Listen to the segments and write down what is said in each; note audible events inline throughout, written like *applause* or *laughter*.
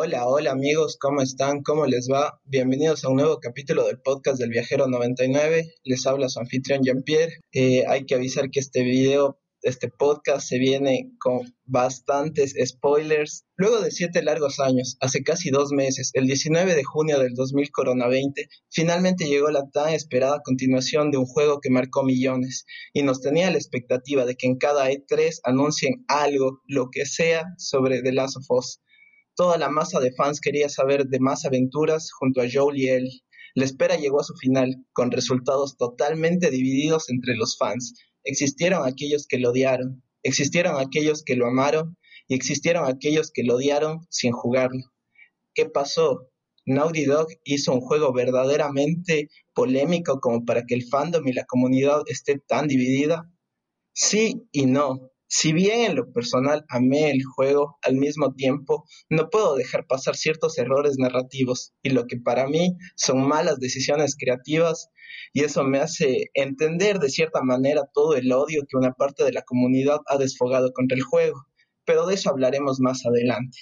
Hola, hola amigos, ¿cómo están? ¿Cómo les va? Bienvenidos a un nuevo capítulo del podcast del Viajero 99. Les habla su anfitrión Jean-Pierre. Eh, hay que avisar que este video, este podcast se viene con bastantes spoilers. Luego de siete largos años, hace casi dos meses, el 19 de junio del 2000 Corona 20, finalmente llegó la tan esperada continuación de un juego que marcó millones y nos tenía la expectativa de que en cada E3 anuncien algo, lo que sea, sobre The Last of Us Toda la masa de fans quería saber de más aventuras junto a Joel y él. La espera llegó a su final, con resultados totalmente divididos entre los fans. Existieron aquellos que lo odiaron, existieron aquellos que lo amaron y existieron aquellos que lo odiaron sin jugarlo. ¿Qué pasó? Naughty Dog hizo un juego verdaderamente polémico como para que el fandom y la comunidad esté tan dividida. Sí y no. Si bien en lo personal amé el juego, al mismo tiempo no puedo dejar pasar ciertos errores narrativos y lo que para mí son malas decisiones creativas y eso me hace entender de cierta manera todo el odio que una parte de la comunidad ha desfogado contra el juego, pero de eso hablaremos más adelante.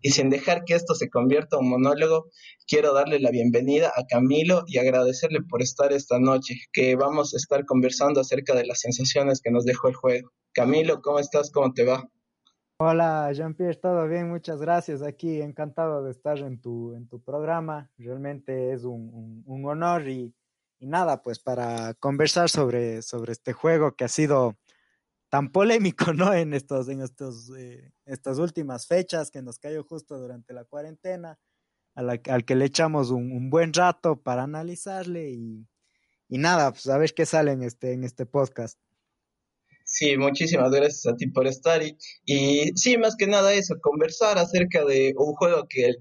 Y sin dejar que esto se convierta en un monólogo, quiero darle la bienvenida a Camilo y agradecerle por estar esta noche, que vamos a estar conversando acerca de las sensaciones que nos dejó el juego. Camilo, ¿cómo estás? ¿Cómo te va? Hola Jean-Pierre, todo bien, muchas gracias. Aquí encantado de estar en tu, en tu programa. Realmente es un, un, honor y, y, nada, pues para conversar sobre, sobre este juego que ha sido tan polémico, ¿no? En estos, en estos, eh, estas últimas fechas que nos cayó justo durante la cuarentena, al que le echamos un, buen rato para analizarle y, y, nada, pues a ver qué sale en este, en este podcast. Sí, muchísimas gracias a ti por estar y, y sí, más que nada eso, conversar acerca de un juego que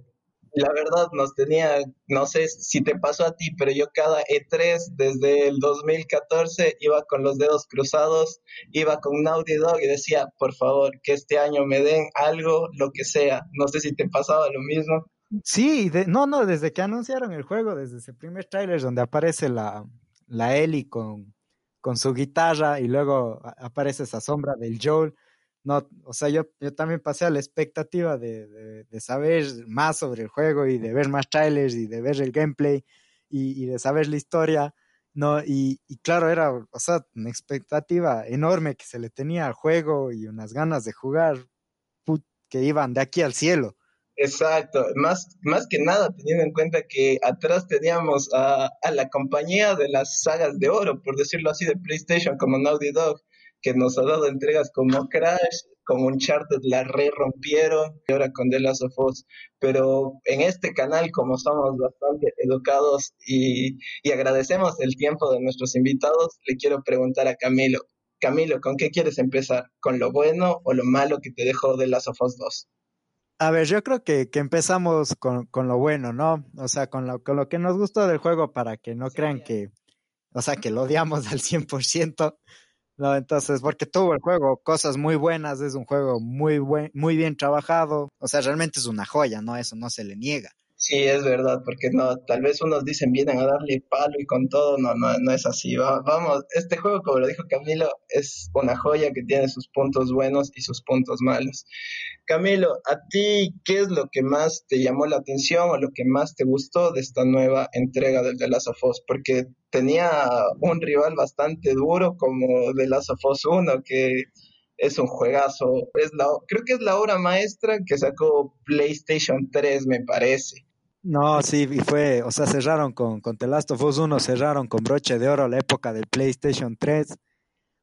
la verdad nos tenía, no sé si te pasó a ti, pero yo cada E3 desde el 2014 iba con los dedos cruzados, iba con Naughty Dog y decía, por favor, que este año me den algo, lo que sea. No sé si te pasaba lo mismo. Sí, no, no, desde que anunciaron el juego, desde ese primer tráiler donde aparece la, la Ellie con, con su guitarra y luego aparece esa sombra del Joel no, o sea, yo, yo también pasé a la expectativa de, de, saber más sobre el juego y de ver más trailers y de ver el gameplay y, y de saber la historia, ¿no? Y, y, claro, era, o sea, una expectativa enorme que se le tenía al juego y unas ganas de jugar que iban de aquí al cielo. Exacto, más, más que nada teniendo en cuenta que atrás teníamos a, a la compañía de las sagas de oro, por decirlo así, de PlayStation como Naughty Dog, que nos ha dado entregas como Crash, como Uncharted la re rompieron y ahora con The Last of Us. Pero en este canal, como somos bastante educados y, y agradecemos el tiempo de nuestros invitados, le quiero preguntar a Camilo. Camilo, ¿con qué quieres empezar? ¿Con lo bueno o lo malo que te dejó The Last of Us 2? A ver, yo creo que, que empezamos con, con, lo bueno, ¿no? O sea, con lo, con lo que nos gustó del juego para que no crean que, o sea, que lo odiamos al 100%. No, entonces, porque tuvo el juego cosas muy buenas, es un juego muy buen, muy bien trabajado, o sea, realmente es una joya, ¿no? Eso no se le niega. Sí, es verdad, porque no, tal vez unos dicen vienen a darle palo y con todo, no, no, no es así. vamos, este juego, como lo dijo Camilo, es una joya que tiene sus puntos buenos y sus puntos malos. Camilo, ¿a ti qué es lo que más te llamó la atención o lo que más te gustó de esta nueva entrega del The Last of Us? Porque tenía un rival bastante duro como The Last of Us 1, que es un juegazo. Es la, creo que es la obra maestra que sacó PlayStation 3, me parece. No, sí, y fue, o sea, cerraron con, con The Last of Us 1, cerraron con broche de oro la época del PlayStation 3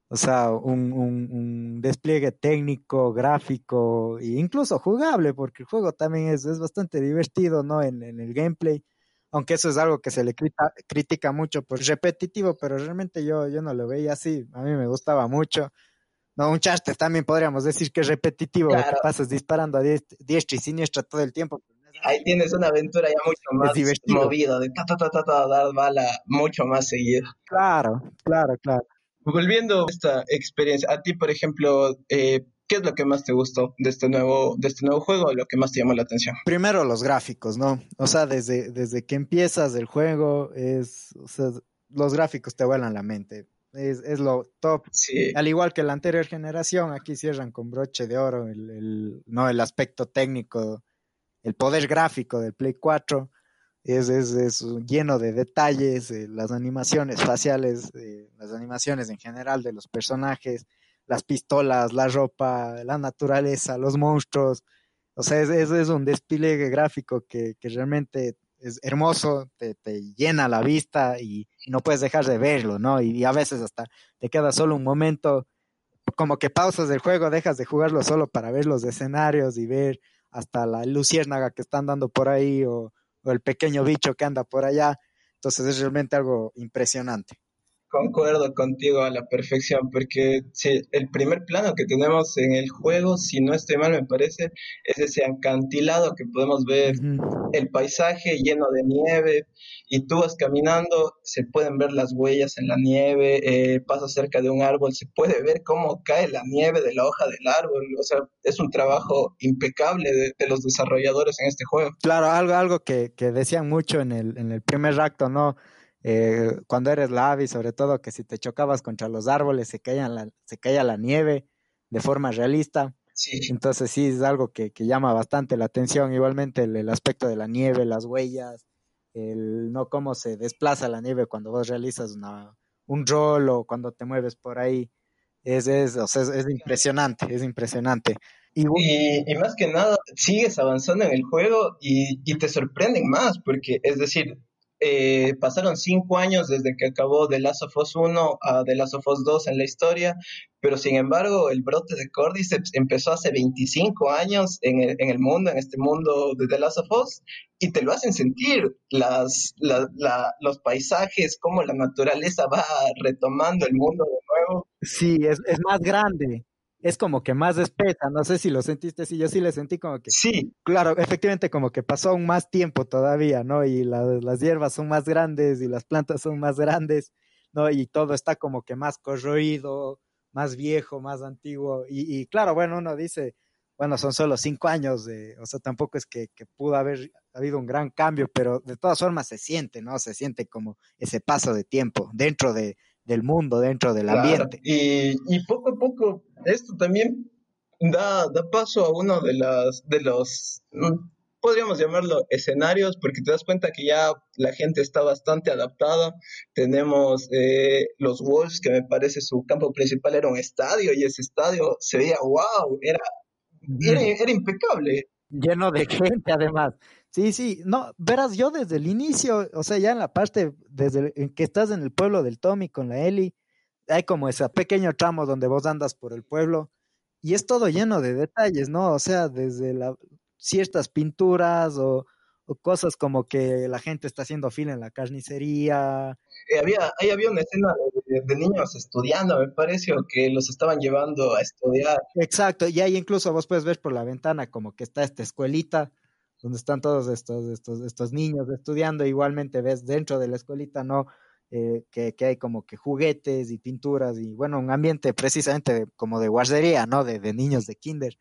o sea, un, un, despliegue técnico, gráfico e incluso jugable, porque el juego también es, es bastante divertido, ¿no? En, en, el gameplay, aunque eso es algo que se le critica mucho por repetitivo, pero realmente yo, yo no lo veía así, a mí me gustaba mucho. No, un Charter también podríamos decir que es repetitivo, que pasas disparando a diestra y siniestra todo el tiempo. Ahí tienes una aventura ya mucho más movida, de ta, ta, ta, ta, dar bala mucho más seguido. Claro, claro, claro. Volviendo a esta experiencia, a ti, por ejemplo, eh, ¿qué es lo que más te gustó de este nuevo, de este nuevo juego, lo que más te llamó la atención? Primero los gráficos, ¿no? O sea, desde, desde que empiezas el juego, es, o sea, los gráficos te vuelan la mente. Es, es lo top. Sí. Al igual que la anterior generación, aquí cierran con broche de oro el, el, no, el aspecto técnico, el poder gráfico del Play 4 es, es, lleno de detalles, eh, las animaciones faciales, eh, las animaciones en general de los personajes, las pistolas, la ropa, la naturaleza, los monstruos. O sea, es, es, un despliegue gráfico que, que, realmente es hermoso, te, te llena la vista y, no puedes dejar de verlo, ¿no? Y, y, a veces hasta te queda solo un momento, como que pausas del juego, dejas de jugarlo solo para ver los escenarios y ver hasta la luciérnaga que están dando por ahí o, o el pequeño bicho que anda por allá. Entonces es realmente algo impresionante. Concuerdo contigo a la perfección, porque si el primer plano que tenemos en el juego, si no estoy mal, me parece, es ese acantilado que podemos ver el paisaje lleno de nieve y tú vas caminando, se pueden ver las huellas en la nieve, eh, pasas cerca de un árbol, se puede ver cómo cae la nieve de la hoja del árbol, o sea, es un trabajo impecable de, los desarrolladores en este juego. Claro, algo, algo que, que decían mucho en el, en el primer acto, ¿no? Eh, cuando eres Lavi, sobre todo que si te chocabas contra los árboles se caía la, se caía la nieve de forma realista. Sí. Entonces sí es algo que, que llama bastante la atención. Igualmente el, el, aspecto de la nieve, las huellas, el no cómo se desplaza la nieve cuando vos realizas una, un rol o cuando te mueves por ahí. Es, es, o sea, es, es impresionante, es impresionante. Y, y, y, más que nada, sigues avanzando en el juego y, y te sorprenden más, porque es decir, eh, pasaron cinco años desde que acabó The Last of Us 1 a The Last of Us 2 en la historia, pero sin embargo el brote de Cordyceps empezó hace 25 años en el, en el mundo, en este mundo de The Last of Us, y te lo hacen sentir, las, la, los paisajes, cómo la naturaleza va retomando el mundo de nuevo. Sí, es, es más grande es como que más espesa, no sé si lo sentiste, sí, yo sí le sentí como que... Sí. Claro, efectivamente como que pasó aún más tiempo todavía, ¿no? Y la, las hierbas son más grandes y las plantas son más grandes, ¿no? Y todo está como que más corroído, más viejo, más antiguo. Y, y claro, bueno, uno dice, bueno, son solo cinco años, de, o sea, tampoco es que, que pudo haber habido un gran cambio, pero de todas formas se siente, ¿no? Se siente como ese paso de tiempo dentro de, del mundo, dentro del ambiente. Y, y, poco a poco esto también da, da paso a uno de, las, de los, mm, podríamos llamarlo escenarios, porque te das cuenta que ya la gente está bastante adaptada. Tenemos eh, los Wolves, que me parece su campo principal era un estadio, y ese estadio se veía wow, era, era, era impecable. Lleno de *laughs* gente, además. Sí, sí, no, verás, yo desde el inicio, o sea, ya en la parte, desde el, que estás en el pueblo del Tommy con la Eli, hay como ese pequeño tramo donde vos andas por el pueblo y es todo lleno de detalles, ¿no? O sea, desde la, ciertas pinturas o, o cosas como que la gente está haciendo fila en la carnicería. Eh, había, ahí había una escena de, de, niños estudiando, me pareció que los estaban llevando a estudiar. Exacto, y ahí incluso vos puedes ver por la ventana como que está esta escuelita donde están todos estos, estos, estos niños estudiando, igualmente ves dentro de la escuelita, ¿no? Eh, que, que, hay como que juguetes y pinturas y bueno, un ambiente precisamente como de guardería, ¿no? De, de niños de kinder.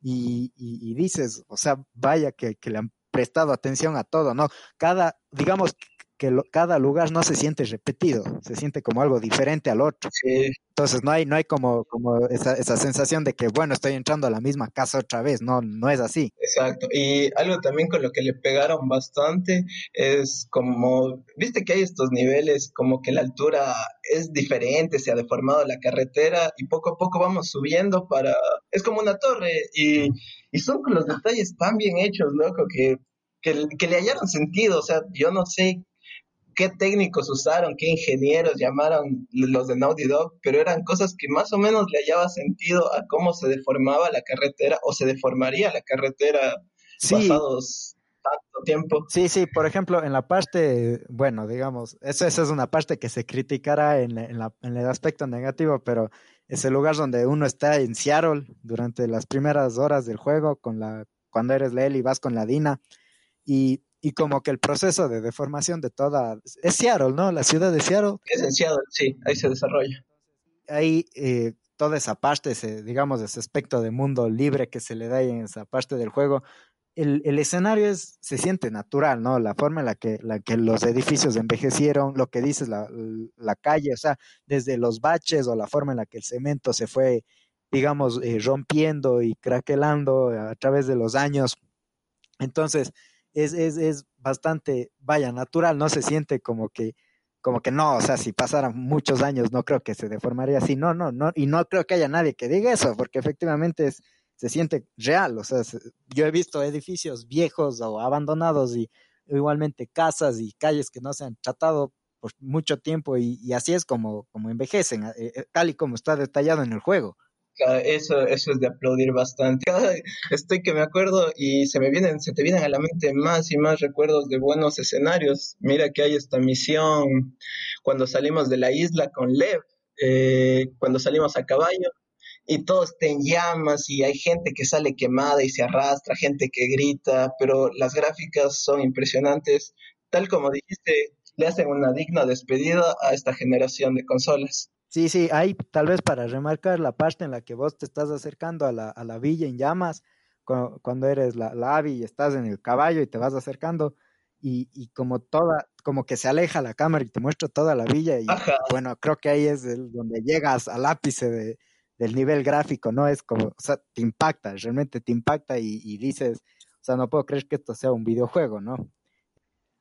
Y, y, y, dices, o sea, vaya que, que le han prestado atención a todo, ¿no? Cada, digamos, que lo, cada lugar no se siente repetido, se siente como algo diferente al otro. Sí. Entonces no hay, no hay como, como esa, esa sensación de que, bueno, estoy entrando a la misma casa otra vez, no, no es así. Exacto. Y algo también con lo que le pegaron bastante es como, viste que hay estos niveles, como que la altura es diferente, se ha deformado la carretera y poco a poco vamos subiendo para, es como una torre y, y son con los detalles tan bien hechos, loco, que que, que, le hallaron sentido, o sea, yo no sé qué técnicos usaron, qué ingenieros llamaron los de Naughty Dog, pero eran cosas que más o menos le hallaba sentido a cómo se deformaba la carretera o se deformaría la carretera sí. pasados tanto tiempo. Sí, sí, por ejemplo, en la parte, bueno, digamos, eso, eso es una parte que se criticará en, en, la, en el aspecto negativo, pero es el lugar donde uno está en Seattle durante las primeras horas del juego, con la, cuando eres Lely vas con la Dina, y, y como que el proceso de deformación de toda... Es Seattle, ¿no? La ciudad de Seattle. Es en Seattle, sí, ahí se desarrolla. Ahí eh, toda esa parte, ese, digamos, ese aspecto de mundo libre que se le da en esa parte del juego, el, el, escenario es, se siente natural, ¿no? La forma en la que, la que los edificios envejecieron, lo que dices, la, la, calle, o sea, desde los baches o la forma en la que el cemento se fue, digamos, eh, rompiendo y craquelando a través de los años. Entonces, es, es, es bastante, vaya, natural, no se siente como que, como que no, o sea, si pasaran muchos años no creo que se deformaría así, no, no, no, y no creo que haya nadie que diga eso, porque efectivamente es, se siente real. O sea, yo he visto edificios viejos o abandonados y igualmente casas y calles que no se han tratado por mucho tiempo y, y así es como, como envejecen, eh, eh, tal y como está detallado en el juego. Eso, eso es de aplaudir bastante. Estoy que me acuerdo y se me vienen, se te vienen a la mente más y más recuerdos de buenos escenarios. Mira que hay esta misión cuando salimos de la isla con Lev, eh, cuando salimos a caballo, y todo está en llamas y hay gente que sale quemada y se arrastra, gente que grita, pero las gráficas son impresionantes. Tal como dijiste, le hacen una digna despedida a esta generación de consolas. Sí, sí, hay tal vez para remarcar la parte en la que vos te estás acercando a la, a la villa en llamas, cuando, cuando eres la, la avi y estás en el caballo y te vas acercando, y, y, como toda, como que se aleja la cámara y te muestra toda la villa, y Ajá. bueno, creo que ahí es el, donde llegas al ápice de, del nivel gráfico, ¿no? Es como, o sea, te impacta, realmente te impacta y, y, dices, o sea, no puedo creer que esto sea un videojuego, ¿no?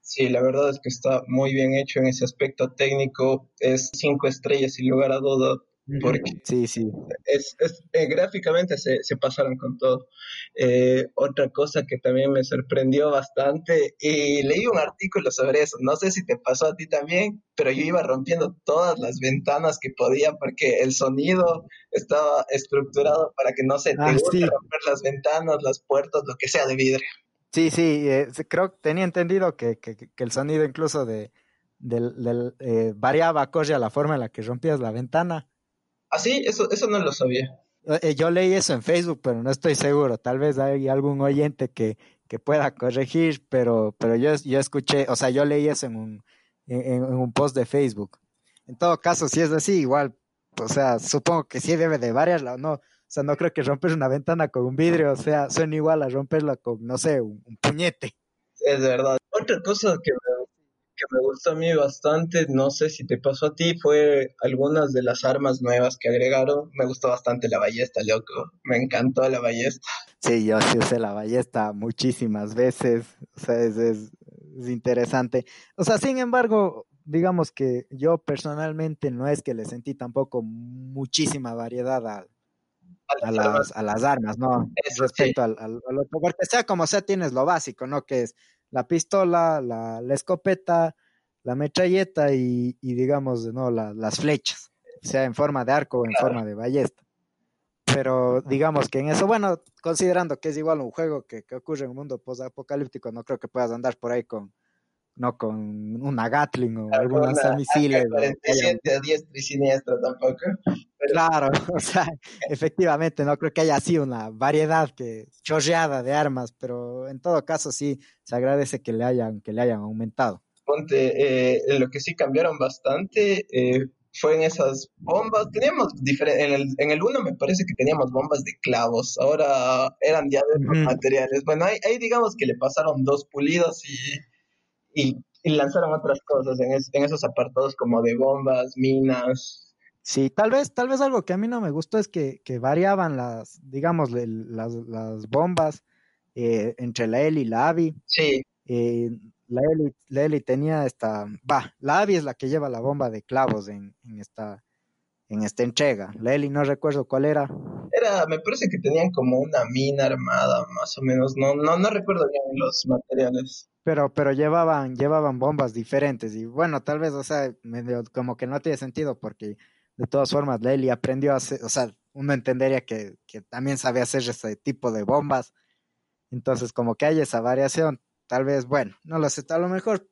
Sí, la verdad es que está muy bien hecho en ese aspecto técnico, es cinco estrellas sin lugar a duda, porque sí, sí. Es, es eh, gráficamente se, se, pasaron con todo. Eh, otra cosa que también me sorprendió bastante, y leí un artículo sobre eso, no sé si te pasó a ti también, pero yo iba rompiendo todas las ventanas que podía porque el sonido estaba estructurado para que no se te ah, sí. romper las ventanas, las puertas, lo que sea de vidrio. Sí, sí, eh, creo que tenía entendido que, que, que el sonido incluso de, del, del eh, variaba a la forma en la que rompías la ventana. ¿Ah, sí? Eso, eso no lo sabía. Eh, yo leí eso en Facebook, pero no estoy seguro. Tal vez hay algún oyente que, que pueda corregir, pero, pero yo, yo escuché, o sea, yo leí eso en un, en, en, un post de Facebook. En todo caso, si es así, igual, o sea, supongo que sí debe de varias, no, o sea, no creo que romper una ventana con un vidrio, o sea, suena igual a romperla con, no sé, un, un puñete. Es verdad. Otra cosa que me que me gustó a mí bastante, no sé si te pasó a ti, fue algunas de las armas nuevas que agregaron. Me gustó bastante la ballesta, loco. Me encantó la ballesta. Sí, yo sí usé la ballesta muchísimas veces. O sea, es, es, es interesante. O sea, sin embargo, digamos que yo personalmente no es que le sentí tampoco muchísima variedad a, a, las, a las armas, ¿no? Eso Respecto sí. al, al, al, otro, porque sea como sea, tienes lo básico, ¿no? Que es la pistola, la, la escopeta, la metralleta y, y digamos, ¿no? La, las flechas, sea en forma de arco o en claro. forma de ballesta. Pero digamos que en eso, bueno, considerando que es igual un juego que, que ocurre en un mundo post-apocalíptico, no creo que puedas andar por ahí con, no con una Gatling o algún lanzamisiles. 47 a diestra y siniestra tampoco. Pero... Claro, *laughs* o sea, efectivamente, no creo que haya así una variedad que chorreada de armas, pero en todo caso sí se agradece que le hayan, que le hayan aumentado. Ponte, eh, lo que sí cambiaron bastante eh, fue en esas bombas. Teníamos en el, en el uno me parece que teníamos bombas de clavos, ahora eran ya de otros mm. materiales. Bueno, ahí, ahí digamos que le pasaron dos pulidos y y, y lanzaron otras cosas en, es, en, esos apartados como de bombas, minas. Sí, tal vez, tal vez algo que a mí no me gustó es que, que variaban las, digamos, las, las bombas eh, entre la Eli y la Abby. Sí. Eh, la Eli, la Eli tenía esta, va, la Abby es la que lleva la bomba de clavos en, en esta, en esta entrega. La Eli no recuerdo cuál era. Era, me parece que tenían como una mina armada, más o menos. No, no, no recuerdo bien los materiales pero pero llevaban llevaban bombas diferentes y bueno tal vez o sea medio como que no tiene sentido porque de todas formas Lely aprendió a hacer o sea uno entendería que, que también sabe hacer ese tipo de bombas. Entonces como que hay esa variación tal vez bueno no lo sé a lo mejor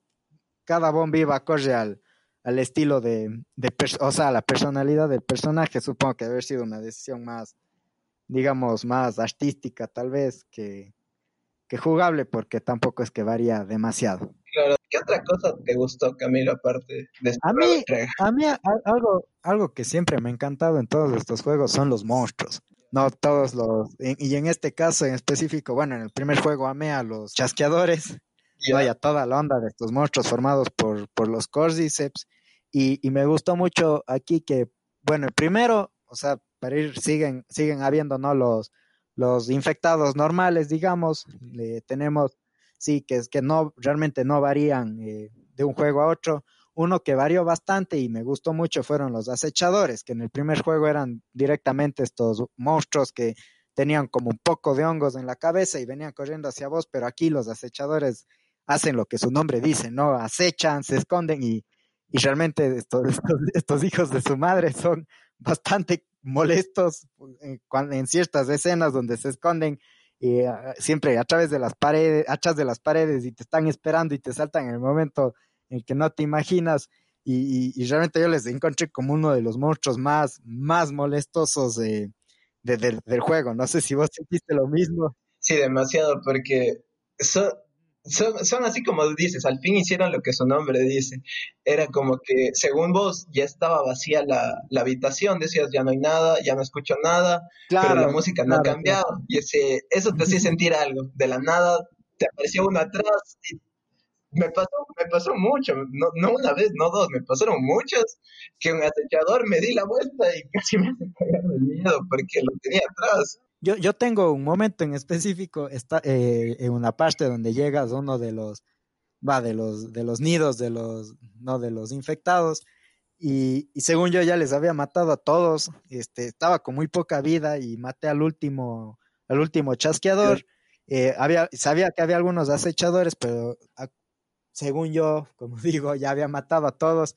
cada bomba iba a correr al al estilo de, de o sea, la personalidad del personaje, supongo que debe haber sido una decisión más, digamos, más artística tal vez que, que jugable, porque tampoco es que varía demasiado. Claro, ¿qué otra cosa te gustó, Camilo, aparte de a mí, a mí algo, algo que siempre me ha encantado en todos estos juegos son los monstruos. No todos los, y en este caso en específico, bueno, en el primer juego amé a los chasqueadores, vaya toda la onda de estos monstruos formados por, por los Cordyceps, y, y me gustó mucho aquí que, bueno, el primero, o sea, para ir, siguen, siguen habiendo, ¿no? Los, los infectados normales, digamos, tenemos, sí, que es que no, realmente no varían eh, de un juego a otro. Uno que varió bastante y me gustó mucho fueron los acechadores, que en el primer juego eran directamente estos monstruos que tenían como un poco de hongos en la cabeza y venían corriendo hacia vos, pero aquí los acechadores hacen lo que su nombre dice, ¿no? Acechan, se esconden y, y realmente *laughs* estos, estos, hijos de su madre son bastante molestos en, en ciertas escenas donde se esconden ah, siempre a través de las paredes, atrás de las paredes y te están esperando y te saltan en el momento en que no te imaginas. Y, realmente yo les encontré como uno de los monstruos más, más molestosos de, del juego. No sé si vos sentiste lo mismo. Sí, demasiado, porque son, así como dices, al fin hicieron lo que su nombre dice. Era como que, según vos, ya estaba vacía la, habitación, decías, ya no hay nada, ya no escucho nada, pero la música no ha cambiado. Y ese, eso te hacía sentir algo. De la nada te apareció uno atrás y me pasó, me pasó mucho, no, no una vez, no dos, me pasaron muchas, que un acechador me di la vuelta y casi me hace cagar de miedo porque lo tenía atrás. Yo, yo tengo un momento en específico, está eh, en una parte donde llegas uno de los, va, de los, de los nidos de los, no, de los infectados, y, y, según yo ya les había matado a todos, este, estaba con muy poca vida y maté al último, al último chasqueador. Eh, había, sabía que había algunos acechadores, pero según yo, como *laughs* digo, ya había matado a todos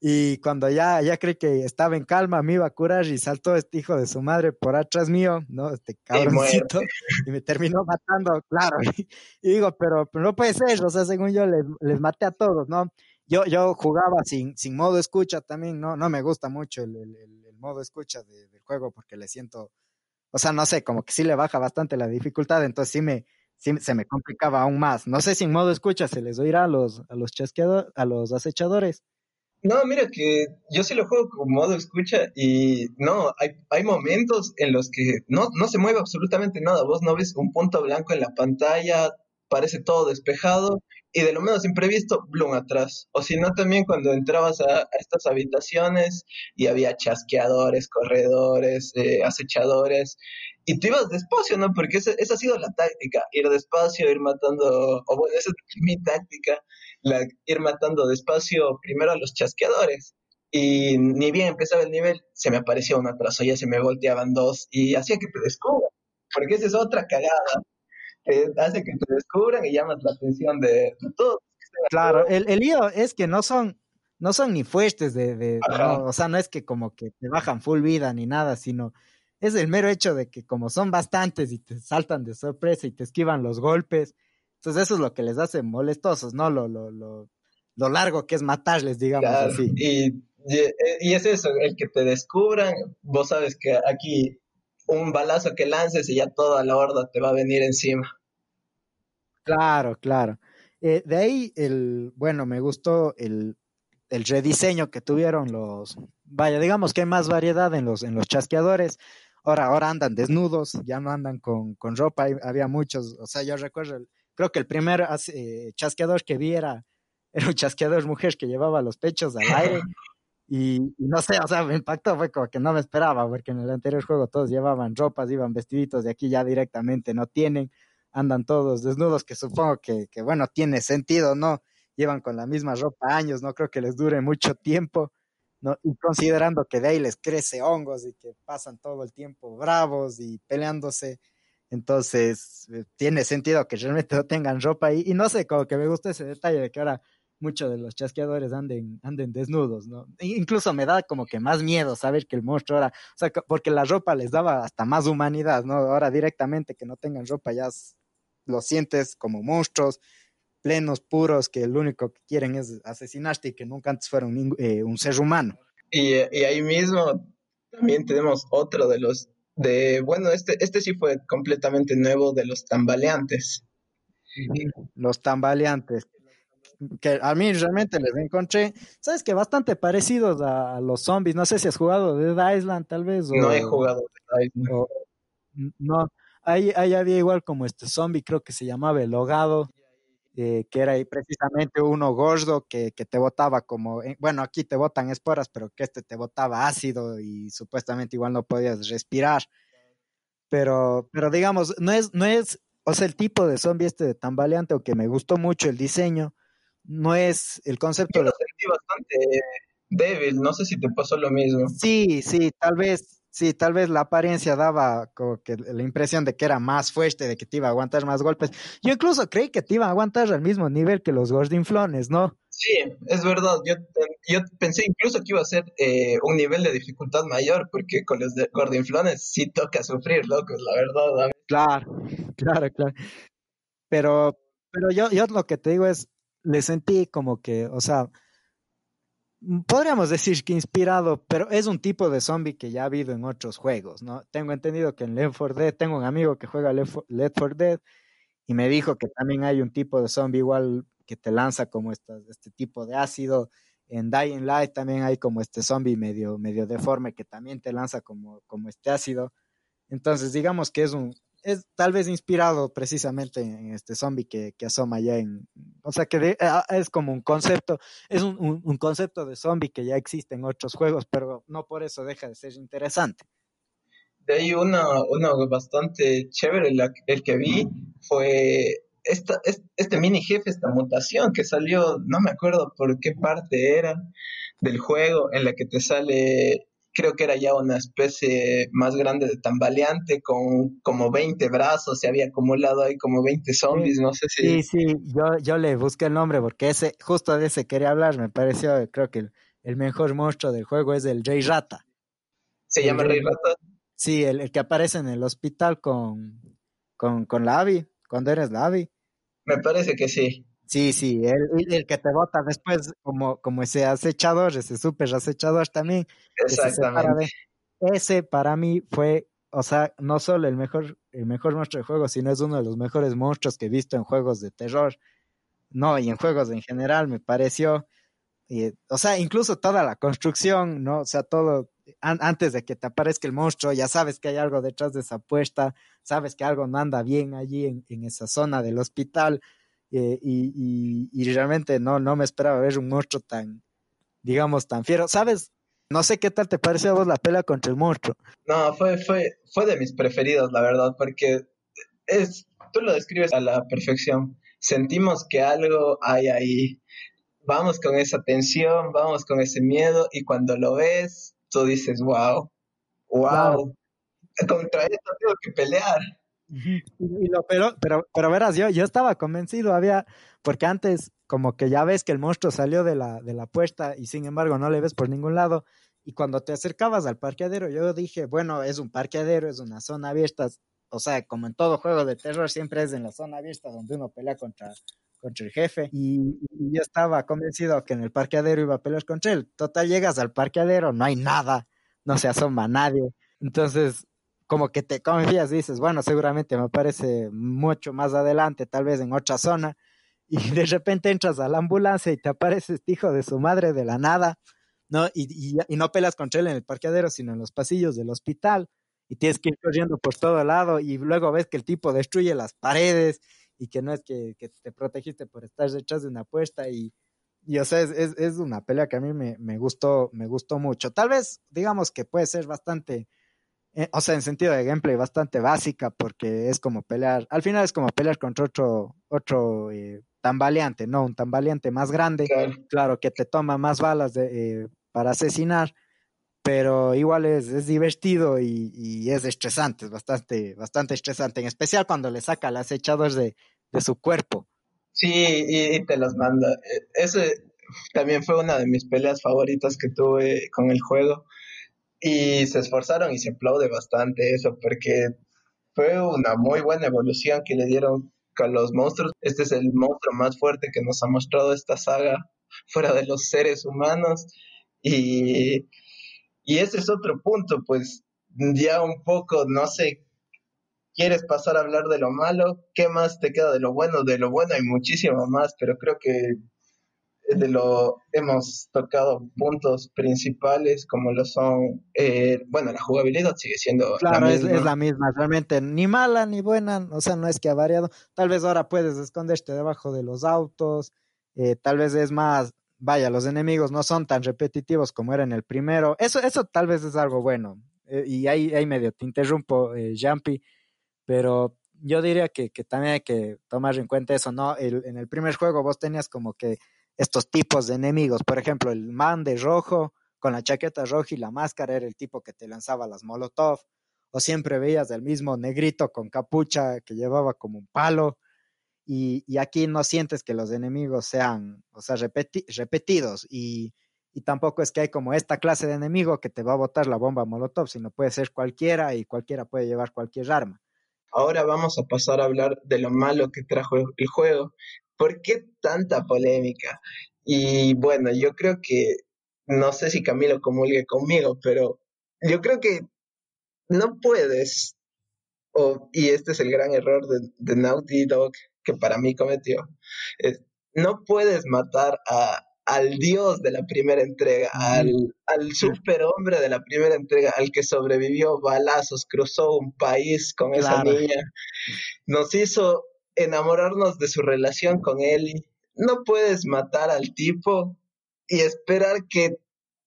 y cuando ya, ya creí que estaba en calma, me iba a curar y saltó este hijo de su madre por atrás mío, ¿no? Este cabroncito, y, me terminó matando, claro. *laughs* Y, digo, pero, pero, no puede ser, o sea, según yo les, les maté a todos, ¿no? Yo, yo jugaba sin, sin modo escucha también, ¿no? No me gusta mucho el, el, el modo escucha del juego porque le siento, o sea, no sé, como que sí le baja bastante la dificultad, entonces sí me, sí se me complicaba aún más. No sé si en modo escucha se les oirá a los, a los chasqueadores, a los acechadores. No, mira que yo sí lo juego con modo escucha y no, hay, hay momentos en los que no, no se mueve absolutamente nada. Vos no ves un punto blanco en la pantalla, parece todo despejado y de lo menos imprevisto, Bloom atrás. O si no, también cuando entrabas a, estas habitaciones y había chasqueadores, corredores, eh, acechadores y tú ibas despacio, ¿no? Porque esa, esa, ha sido la táctica, ir despacio, ir matando, o bueno, esa es mi táctica, ir matando despacio primero a los chasqueadores. Y ni bien empezaba el nivel, se me aparecía uno atrás, o ya se me volteaban dos, y hacía que te descubran, porque esa es otra cagada, que hace que te descubran y llamas la atención de, todos. Claro, el, el lío es que no son, no son ni fuertes de, de o sea, no es que como que te bajan full vida ni nada, sino es el mero hecho de que como son bastantes y te saltan de sorpresa y te esquivan los golpes, entonces eso es lo que les hace molestosos, ¿no? Lo, lo, lo, lo largo que es matarles, digamos así. Y, y es eso, el que te descubran, vos sabes que aquí un balazo que lances y ya toda la horda te va a venir encima. Claro, claro. Eh, de ahí, el, bueno, me gustó el, el rediseño que tuvieron los, vaya, digamos que hay más variedad en los, en los chasqueadores. Ahora, ahora andan desnudos, ya no andan con, con ropa, había muchos, o sea, yo recuerdo el, creo que el primer eh, chasqueador que vi era, *laughs* era un chasqueador mujer que llevaba los pechos al aire. *laughs* Y, no sé, o sea, me impactó, fue como que no me esperaba, porque en el anterior juego todos llevaban ropas, iban vestiditos, de aquí ya directamente no tienen, andan todos desnudos, que supongo que, que, bueno, tiene sentido, ¿no? Llevan con la misma ropa años, no creo que les dure mucho tiempo, ¿no? Y considerando que de ahí les crece hongos y que pasan todo el tiempo bravos y peleándose, entonces, eh, tiene sentido que realmente no tengan ropa y, no sé, como que me gusta ese detalle de que ahora muchos de los chasqueadores anden, anden desnudos, ¿no? Incluso me da como que más miedo saber que el monstruo ahora, o sea, porque la ropa les daba hasta más humanidad, ¿no? Ahora directamente que no tengan ropa ya lo sientes como monstruos, plenos, puros, que lo único que quieren es asesinarte y que nunca antes fueron eh, un ser humano. Y, ahí mismo también tenemos otro de los, de, bueno, este, este sí fue completamente nuevo de los tambaleantes. Los tambaleantes, que a mí realmente les encontré, sabes que bastante parecidos a, los zombies. No sé si has jugado Dead Island, tal vez. no he jugado Dead Island. no, ahí, ahí había igual como este zombie, creo que se llamaba El Hogado. Eh, que era precisamente uno gordo que, que te botaba como, eh, bueno, aquí te botan esporas, pero que este te botaba ácido y supuestamente igual no podías respirar. Pero, pero digamos, no es, no es, o sea, el tipo de zombie este de tambaleante, o que me gustó mucho el diseño, no es el concepto. Yo lo sentí bastante débil, no sé si te pasó lo mismo. Sí, sí, tal vez, Sí, tal vez la apariencia daba como que la impresión de que era más fuerte, de que te iba a aguantar más golpes. Yo incluso creí que te iba a aguantar al mismo nivel que los gordinflones, ¿no? Sí, es verdad. Yo, yo pensé incluso que iba a ser eh, un nivel de dificultad mayor, porque con los gordinflones sí toca sufrir, locos, la verdad. Claro, *laughs* claro, claro. Pero, pero yo, yo lo que te digo es, le sentí como que, o sea, podríamos decir que inspirado, pero es un tipo de zombie que ya ha habido en otros juegos, ¿no? Tengo entendido que en Left 4 Dead, tengo un amigo que juega Left 4 Dead y me dijo que también hay un tipo de zombie igual que te lanza como este, tipo de ácido. En Dying Light también hay como este zombie medio, medio deforme que también te lanza como, como este ácido. Entonces, digamos que es un, es tal vez inspirado precisamente en este zombie que, asoma ya en, o sea que ah, es como un concepto, es un, concepto de zombie que ya existe en otros juegos, pero no por eso deja de ser interesante. De ahí uno, uno bastante chévere, el que vi fue esta, este mini jefe, esta mutación que salió, no me acuerdo por qué parte era del juego, en la que te sale creo que era ya una especie más grande de tambaleante con como 20 brazos, se había acumulado ahí como 20 zombies, no sé si... Sí, sí, yo, yo le busqué el nombre porque ese, justo de ese quería hablar, me pareció, creo que el, mejor monstruo del juego es el Rey Rata. ¿Se llama Rey Rata? Sí, el, que aparece en el hospital con, con, con la Abby, cuando eres la Abby. Me parece que sí. Sí, sí, el, el que te bota después como, como ese acechador, ese súper acechador también. Exactamente. ese para mí fue, o sea, no solo el mejor, el mejor monstruo de juego, sino es uno de los mejores monstruos que he visto en juegos de terror. No, y en juegos en general me pareció, o sea, incluso toda la construcción, ¿no? O sea, todo, antes de que te aparezca el monstruo, ya sabes que hay algo detrás de esa puerta, sabes que algo no anda bien allí en, en esa zona del hospital eh, y, y, realmente no, no me esperaba ver un monstruo tan, digamos, tan fiero. ¿Sabes? No sé qué tal te pareció a vos la pelea contra el monstruo. No, fue, fue, fue de mis preferidos, la verdad, porque es, tú lo describes a la perfección. Sentimos que algo hay ahí. Vamos con esa tensión, vamos con ese miedo, y cuando lo ves, tú dices, wow, wow, contra esto tengo que pelear. Y lo, pero, pero, pero verás, yo, yo estaba convencido, había, porque antes como que ya ves que el monstruo salió de la, de la puerta y sin embargo no le ves por ningún lado. Y cuando te acercabas al parqueadero, yo dije, bueno, es un parqueadero, es una zona abierta. O sea, como en todo juego de terror, siempre es en la zona abierta donde uno pelea contra, contra el jefe. Y, y yo estaba convencido que en el parqueadero iba a pelear contra él. Total, llegas al parqueadero, no hay nada, no se asoma nadie. Entonces, como que te confías, dices, bueno, seguramente me aparece mucho más adelante, tal vez en otra zona, *laughs* y de repente entras a la ambulancia y te aparece este hijo de su madre de la nada, ¿no? Y, y, no pelas contra él en el parqueadero, sino en los pasillos del hospital, y tienes que ir corriendo por todo lado, y luego ves que el tipo destruye las paredes, y que no es que, te protegiste por estar detrás de una puerta, y, y o sea, es, es, es una pelea que a mí me, me, gustó, me gustó mucho. Tal vez, digamos que puede ser bastante eh, o sea, en sentido de gameplay bastante básica porque es como pelear, al final es como pelear contra otro, otro eh, tambaleante, ¿no? Un tambaleante más grande, claro, que te toma más balas de, eh, para asesinar, pero igual es, es divertido y, es estresante, es bastante, bastante estresante, en especial cuando le saca las echadas de, de su cuerpo. Sí, y, te las manda. E, ese también fue una de mis peleas favoritas que tuve con el juego y se esforzaron y se aplaude bastante eso porque fue una muy buena evolución que le dieron con los monstruos. Este es el monstruo más fuerte que nos ha mostrado esta saga fuera de los seres humanos. Y, y ese es otro punto, pues ya un poco, no sé, ¿quieres pasar a hablar de lo malo? ¿Qué más te queda de lo bueno? De lo bueno hay muchísimo más, pero creo que de lo hemos tocado puntos principales como lo son, eh, bueno, la jugabilidad sigue siendo claro, la misma. Es, es, la misma, realmente ni mala ni buena, o sea, no es que ha variado. Tal vez ahora puedes esconderte debajo de los autos, eh, tal vez es más, vaya, los enemigos no son tan repetitivos como era en el primero. Eso, eso tal vez es algo bueno. Eh, y ahí, ahí medio te interrumpo, eh, Jumpy, pero yo diría que, que, también hay que tomar en cuenta eso, ¿no? El, en el primer juego vos tenías como que estos tipos de enemigos. Por ejemplo, el man de rojo con la chaqueta roja y la máscara era el tipo que te lanzaba las molotov. O siempre veías del mismo negrito con capucha que llevaba como un palo. Y, aquí no sientes que los enemigos sean, o sea, repeti repetidos. Y, y tampoco es que hay como esta clase de enemigo que te va a botar la bomba molotov, sino puede ser cualquiera y cualquiera puede llevar cualquier arma. Ahora vamos a pasar a hablar de lo malo que trajo el juego, ¿Por qué tanta polémica? Y bueno, yo creo que, no sé si Camilo comulgue conmigo, pero yo creo que no puedes, y este es el gran error de, de Naughty Dog que para mí cometió, no puedes matar a, al dios de la primera entrega, al, al superhombre de la primera entrega, al que sobrevivió balazos, cruzó un país con esa niña, nos hizo enamorarnos de su relación con él. No puedes matar al tipo y esperar que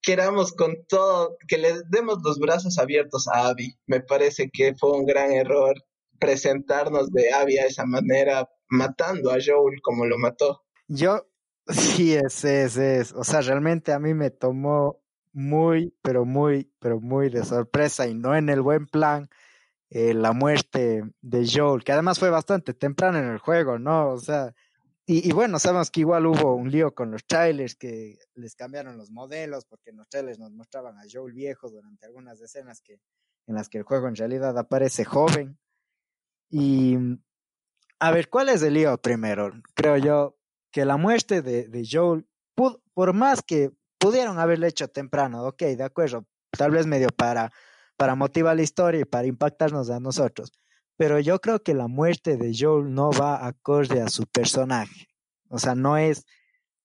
queramos con todo, que le demos los brazos abiertos a Abby. Me parece que fue un gran error presentarnos de Abby a esa manera, matando a Joel como lo mató. Yo, *laughs* sí, es, es, es. O sea, realmente a mí me tomó muy, pero muy, pero muy de sorpresa y no en el buen plan eh, la muerte de Joel, que además fue bastante temprano en el juego, ¿no? O sea, y, bueno, sabemos que igual hubo un lío con los trailers, que les cambiaron los modelos, porque en los trailers nos mostraban a Joel viejo durante algunas escenas que, en las que el juego en realidad aparece joven. Y a ver, ¿cuál es el lío primero? Creo yo que la muerte de, de Joel, por más que pudieron haberle hecho temprano, ok, de acuerdo, tal vez medio para para motivar la historia y para impactarnos a nosotros. Pero yo creo que la muerte de Joel no va acorde a su personaje. O sea, no es,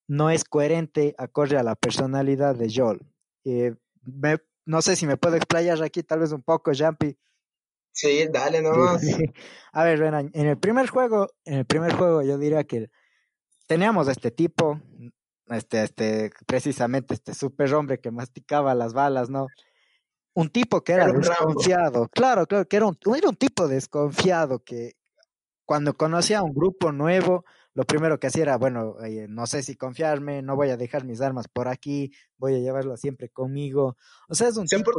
no es coherente acorde a la personalidad de Joel. Eh, me, no sé si me puedo explayar aquí tal vez un poco, Jumpy. Sí, dale *laughs* nomás. a ver, en el primer juego, en el primer juego yo diría que teníamos este tipo, este, este, precisamente este super hombre que masticaba las balas, ¿no? Un tipo que era, desconfiado. Claro, claro, que era un, era un tipo desconfiado que cuando conocía a un grupo nuevo, lo primero que hacía era, bueno, eh, no sé si confiarme, no voy a dejar mis armas por aquí, voy a llevarlas siempre conmigo. O sea, es un Se tipo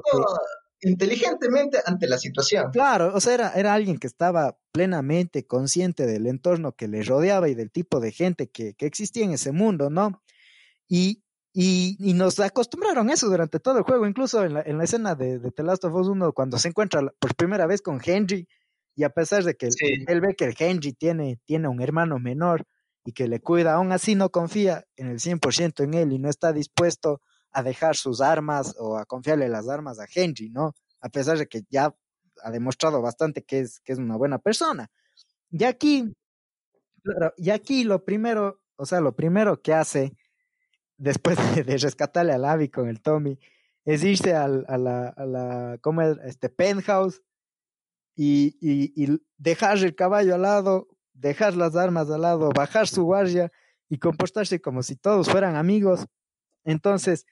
inteligentemente ante la situación. Claro, o sea, era, era alguien que estaba plenamente consciente del entorno que le rodeaba y del tipo de gente que, que existía en ese mundo, ¿no? Y, y, y, nos acostumbraron a eso durante todo el juego, incluso en la, en la escena de, de, The Last of Us 1, cuando se encuentra por primera vez con Henry, y a pesar de que sí. él ve que el Henry tiene, tiene un hermano menor y que le cuida, aún así no confía en el 100% en él y no está dispuesto a dejar sus armas o a confiarle las armas a Henry, ¿no? A pesar de que ya ha demostrado bastante que es, que es una buena persona. Y aquí, y aquí lo primero, o sea, lo primero que hace después de, rescatarle al Abby con el Tommy, es irse al, a la, a la, ¿cómo es? Este penthouse y, y, dejar el caballo al lado, dejar las armas al lado, bajar su guardia y comportarse como si todos fueran amigos. Entonces,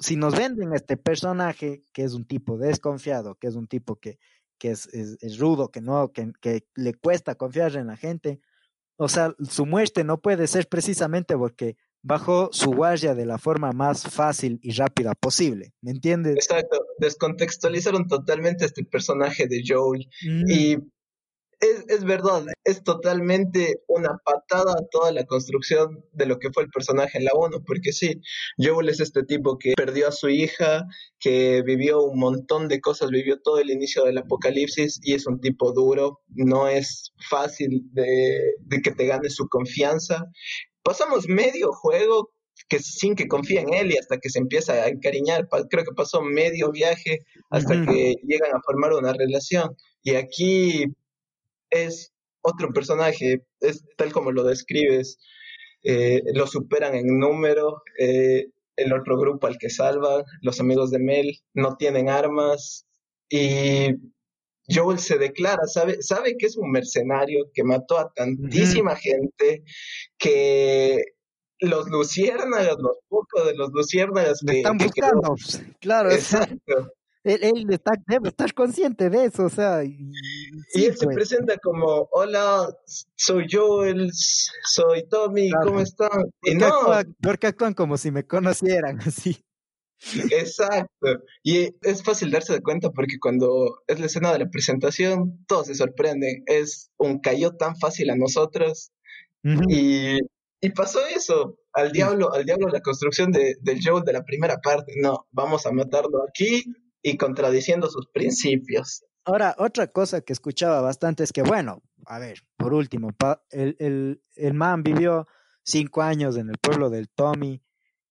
si nos venden este personaje que es un tipo desconfiado, que es un tipo que, que es, es, es rudo, que no, que, que le cuesta confiar en la gente, o sea, su muerte no puede ser precisamente porque bajo su guardia de la forma más fácil y rápida posible. ¿Me entiendes? Exacto. Descontextualizaron totalmente este personaje de Joel. Mm. Y es, es, verdad, es totalmente una patada a toda la construcción de lo que fue el personaje en la 1, porque sí, Joel es este tipo que perdió a su hija, que vivió un montón de cosas, vivió todo el inicio del apocalipsis y es un tipo duro, no es fácil de, de que te gane su confianza. Pasamos medio juego que sin que confíe en él y hasta que se empieza a encariñar. Creo que pasó medio viaje hasta que llegan a formar una relación. Y aquí es otro personaje, es tal como lo describes, eh, lo superan en número, eh, el otro grupo al que salvan, los amigos de Mel, no tienen armas y Joel se declara, sabe, sabe que es un mercenario que mató a tantísima gente que los luciérnagas, los pocos de los luciérnagas que... están buscando, claro. Exacto *laughs* él, está, debe estar consciente de eso, o sea. Y, él se pues. presenta como, hola, soy Joel, soy Tommy, ¿cómo están? Y no. Actúan, porque actúan como si me conocieran, *laughs* así. Exacto. Y es fácil darse de cuenta porque cuando es la escena de la presentación, todos se sorprenden. Es un cayó tan fácil a nosotros. y, y, pasó eso. Al diablo, al diablo la construcción de, del Joel de la primera parte. No, vamos a matarlo aquí, y contradiciendo sus principios. Ahora, otra cosa que escuchaba bastante es que, bueno, a ver, por último, el, el, el man vivió cinco años en el pueblo del Tommy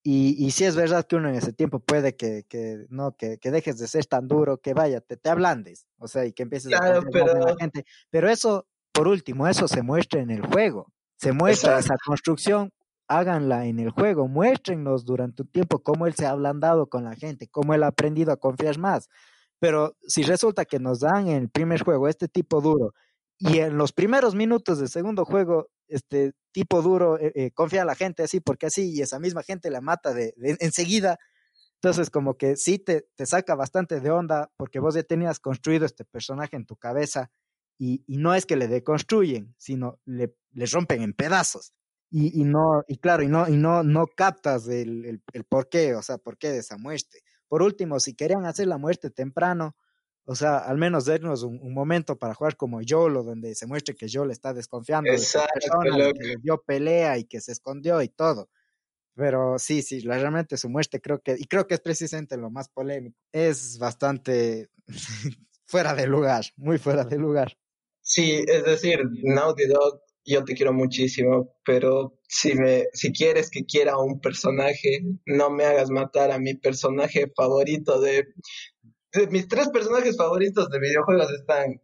y, y sí es verdad que uno en ese tiempo puede que, que no, que, que, dejes de ser tan duro, que vaya, te, te ablandes, o sea, y que empieces a pero... a la gente. Pero eso, por último, eso se muestra en el juego. Se muestra esa construcción háganla en el juego, muéstrennos durante un tiempo cómo él se ha ablandado con la gente, cómo él ha aprendido a confiar más. Pero si resulta que nos dan en el primer juego este tipo duro y en los primeros minutos del segundo juego este tipo duro eh, eh, confía a la gente así porque así y esa misma gente la mata de, enseguida, entonces como que sí te, te, saca bastante de onda porque vos ya tenías construido este personaje en tu cabeza y, y no es que le deconstruyen, sino le, rompen en pedazos y, y, no, y claro, y no, y no, no captas el, el, el por qué, o sea, por qué de esa muerte. Por último, si querían hacer la muerte temprano, o sea, al menos darnos un, un, momento para jugar como Yolo, donde se muestre que Yolo está desconfiando Exacto, de persona, que le dio pelea y que se escondió y todo. Pero sí, sí, realmente su muerte creo que, y creo que es precisamente lo más polémico, es bastante *laughs* fuera de lugar, muy fuera de lugar. Sí, es decir, Naughty Dog yo te quiero muchísimo, pero si me si quieres que quiera un personaje, no me hagas matar a mi personaje favorito de mis tres personajes favoritos de videojuegos están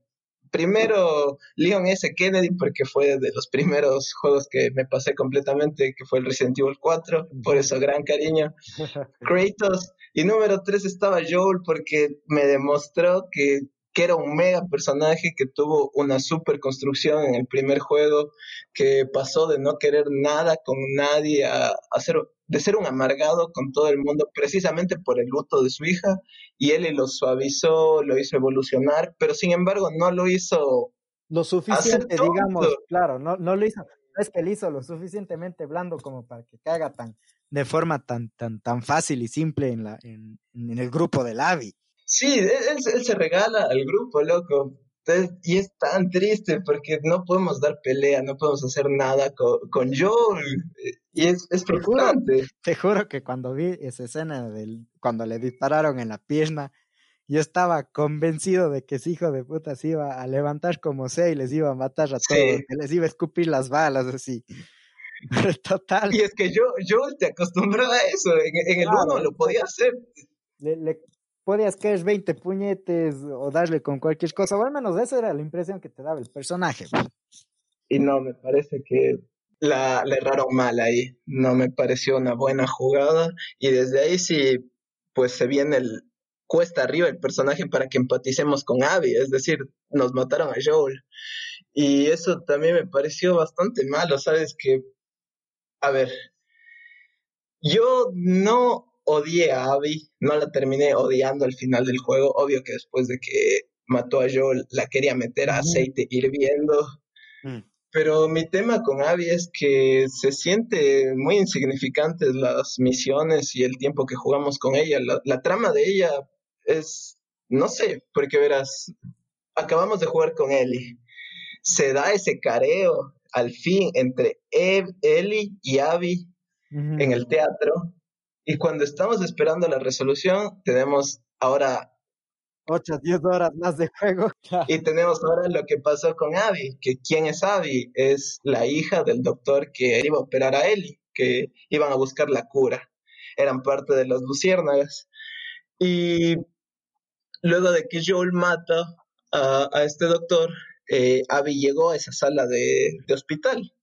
primero Leon S. Kennedy porque fue de los primeros juegos que me pasé completamente, que fue el Resident Evil 4, por eso gran cariño. *laughs* Kratos y número tres estaba Joel porque me demostró que que era un mega personaje que tuvo una super construcción en el primer juego, que pasó de no querer nada con nadie a, ser, de ser un amargado con todo el mundo precisamente por el luto de su hija, y él lo suavizó, lo hizo evolucionar, pero sin embargo no lo hizo lo suficiente, digamos, claro, no, no lo hizo, no es que él hizo lo suficientemente blando como para que caiga tan de forma tan tan tan fácil y simple en la en, en el grupo del Avi. Sí, él, él, se regala al grupo, loco. Y es tan triste porque no podemos dar pelea, no podemos hacer nada con, con Joel. Y es, es te preocupante. Juro, te juro que cuando vi esa escena del, cuando le dispararon en la pierna, yo estaba convencido de que ese hijo de puta se iba a levantar como sea y les iba a matar a todos, que les iba a escupir las balas así. *laughs* Total. Y es que yo, yo te acostumbré a eso, en, en el claro, uno lo podía hacer. Le, le, podías caer 20 puñetes o darle con cualquier cosa, o al menos esa era la impresión que te daba el personaje. Y no, me parece que la, la erraron mal ahí, no me pareció una buena jugada y desde ahí sí, pues se viene el cuesta arriba el personaje para que empaticemos con Abby, es decir, nos mataron a Joel. Y eso también me pareció bastante malo, ¿sabes? Que, a ver, yo no odié a Abby, no la terminé odiando al final del juego, obvio que después de que mató a Joel la quería meter a aceite hirviendo, mm. pero mi tema con Abby es que se siente muy insignificantes las misiones y el tiempo que jugamos con ella, la, la trama de ella es, no sé, porque verás, acabamos de jugar con Ellie. se da ese careo al fin entre Ellie y Abby en el teatro. Y cuando estamos esperando la resolución, tenemos ahora 8, 10 horas más de juego. *laughs* Y tenemos ahora lo que pasó con Abby, que quién es Abby, es la hija del doctor que iba a operar a Ellie, que iban a buscar la cura. Eran parte de las luciérnagas. Y luego de que Joel mata a, este doctor, eh, Abby llegó a esa sala de, de hospital.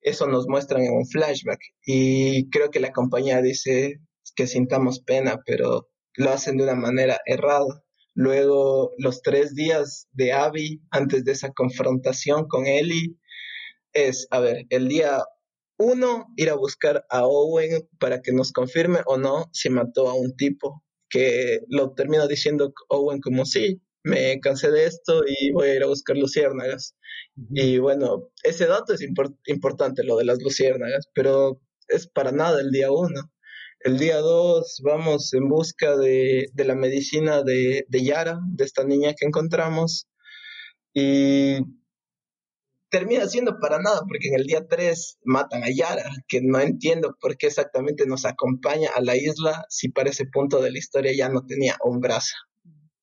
Eso nos muestran en un flashback. Y creo que la compañía dice que sintamos pena, pero lo hacen de una manera errada Luego, los tres días de Abby antes de esa confrontación con Ellie es, a ver, el día uno, ir a buscar a Owen para que nos confirme o no si mató a un tipo, que lo termina diciendo Owen como sí, me cansé de esto y voy a ir a buscar luciérnagas. Y bueno, ese dato es importante, lo de las luciérnagas, pero es para nada el día uno. El día 2 vamos en busca de, la medicina de, Yara, de esta niña que encontramos, y termina siendo para nada, porque en el día 3 matan a Yara, que no entiendo por qué exactamente nos acompaña a la isla si para ese punto de la historia ya no tenía un.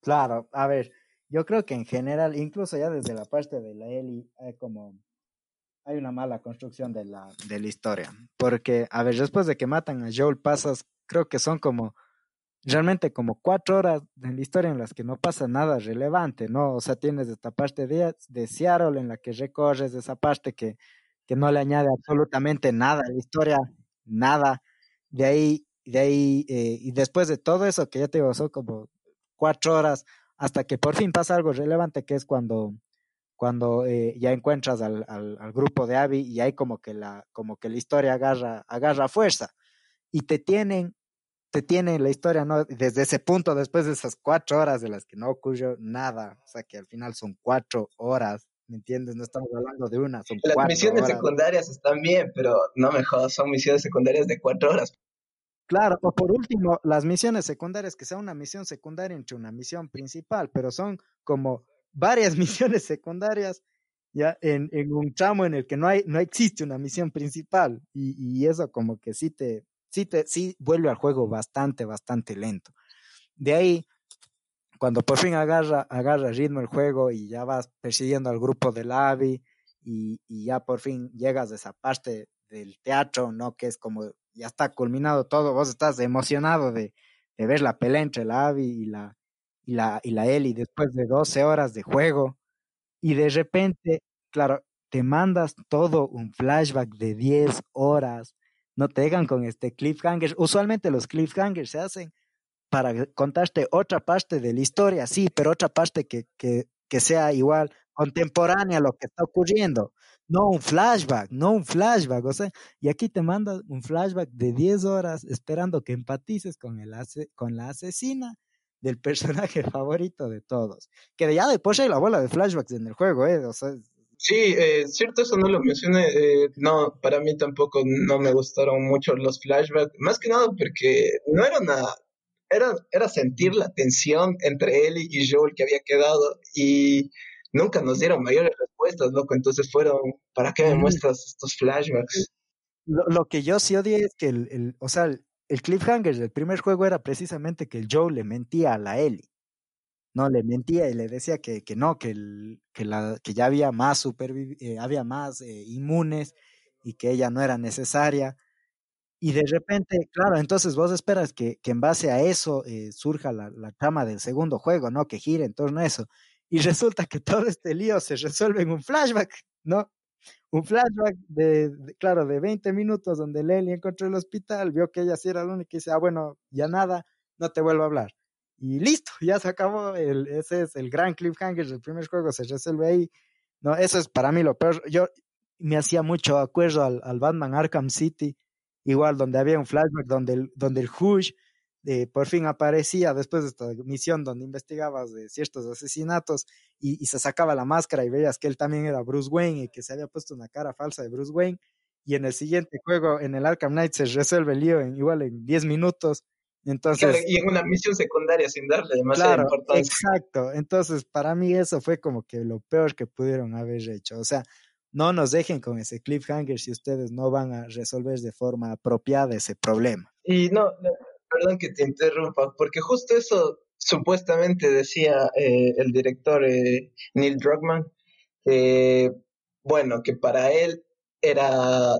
Claro, a ver, yo creo que en general, incluso ya desde la parte de la Eli, hay como hay una mala construcción de la, de la historia. Porque, a ver, después de que matan a Joel, pasas, creo que son como, realmente como cuatro horas en la historia en las que no pasa nada relevante, ¿no? O sea, tienes esta parte de, de Seattle en la que recorres, esa parte que, que no le añade absolutamente nada a la historia, nada. De ahí, de ahí, eh, y después de todo eso, que ya te digo, son como cuatro horas, hasta que por fin pasa algo relevante, que es cuando cuando eh, ya encuentras al, al, grupo de Abby y hay como que la, como que la historia agarra, agarra fuerza y te tienen, te tienen la historia, ¿no? Desde ese punto, después de esas cuatro horas de las que no ocurrió nada, o sea que al final son cuatro horas, ¿me entiendes? No estamos hablando de una, son Las misiones secundarias están bien, pero no me jodas, son misiones secundarias de cuatro horas. Claro, o por último, las misiones secundarias, que sea una misión secundaria entre una misión principal, pero son como varias *laughs* misiones secundarias ya en, en, un tramo en el que no hay no existe una misión principal y, y, eso como que sí te sí te sí vuelve al juego bastante bastante lento. De ahí cuando por fin agarra agarra ritmo el juego y ya vas persiguiendo al grupo de Lavi y, y ya por fin llegas a esa parte del teatro no que es como ya está culminado todo vos estás emocionado de, de ver la pelea entre la y la y la, y la Eli después de 12 horas de juego y de repente, claro, te mandas todo un flashback de 10 horas, no te dejan con este cliffhanger. Usualmente los cliffhangers se hacen para contarte otra parte de la historia, sí, pero otra parte que, que, que sea igual contemporánea a lo que está ocurriendo. No un flashback, no un flashback, o sea, y aquí te mandas un flashback de 10 horas esperando que empatices con, el con la asesina del personaje *laughs* favorito de todos. Que ya después hay la bola de flashbacks en el juego, ¿eh? O sea, Sí, eh, cierto, eso no lo mencioné. Eh, no, para mí tampoco no me gustaron mucho los flashbacks. Más que nada porque no era una. Era, era sentir la tensión entre él y Joel que había quedado y nunca nos dieron mayores respuestas, loco. Entonces fueron, ¿para qué me muestras estos flashbacks? Lo, lo que yo sí odié es que el, el, o sea, el cliffhanger del primer juego era precisamente que el Joe le mentía a la Ellie. No, le mentía y le decía que, que no, que, el, que, la, que ya había más, eh, había más eh, inmunes y que ella no era necesaria. Y de repente, claro, entonces vos esperas que, que en base a eso eh, surja la, la, trama del segundo juego, ¿no? Que gire en torno a eso. Y resulta que todo este lío se resuelve en un flashback, ¿no? Un flashback de, claro, de 20 minutos donde Lely encontró el hospital, vio que ella sí era la única y dice, ah, bueno, ya nada, no te vuelvo a hablar. Y listo, *laughs* ya se acabó, el, ese es el gran cliffhanger del primer juego, se resuelve ahí. No, eso es para mí lo peor. Yo me hacía mucho acuerdo al, al Batman Arkham City, igual donde había un flashback donde el, donde el Hush eh, por fin aparecía después de esta misión donde investigabas de ciertos asesinatos y, se sacaba la máscara y veías que él también era Bruce Wayne y que se había puesto una cara falsa de Bruce Wayne. Y en el siguiente juego, en el Arkham Knight, se resuelve el lío en, igual en 10 minutos Entonces, y en una misión secundaria sin darle demasiada importancia. Exacto. Entonces, para mí eso fue como que lo peor que pudieron haber hecho. O sea, no nos dejen con ese cliffhanger si ustedes no van a resolver de forma apropiada ese problema. Y no, perdón que te interrumpa, porque justo eso supuestamente decía eh, el director eh, Neil Druckmann, que, bueno, que para él era,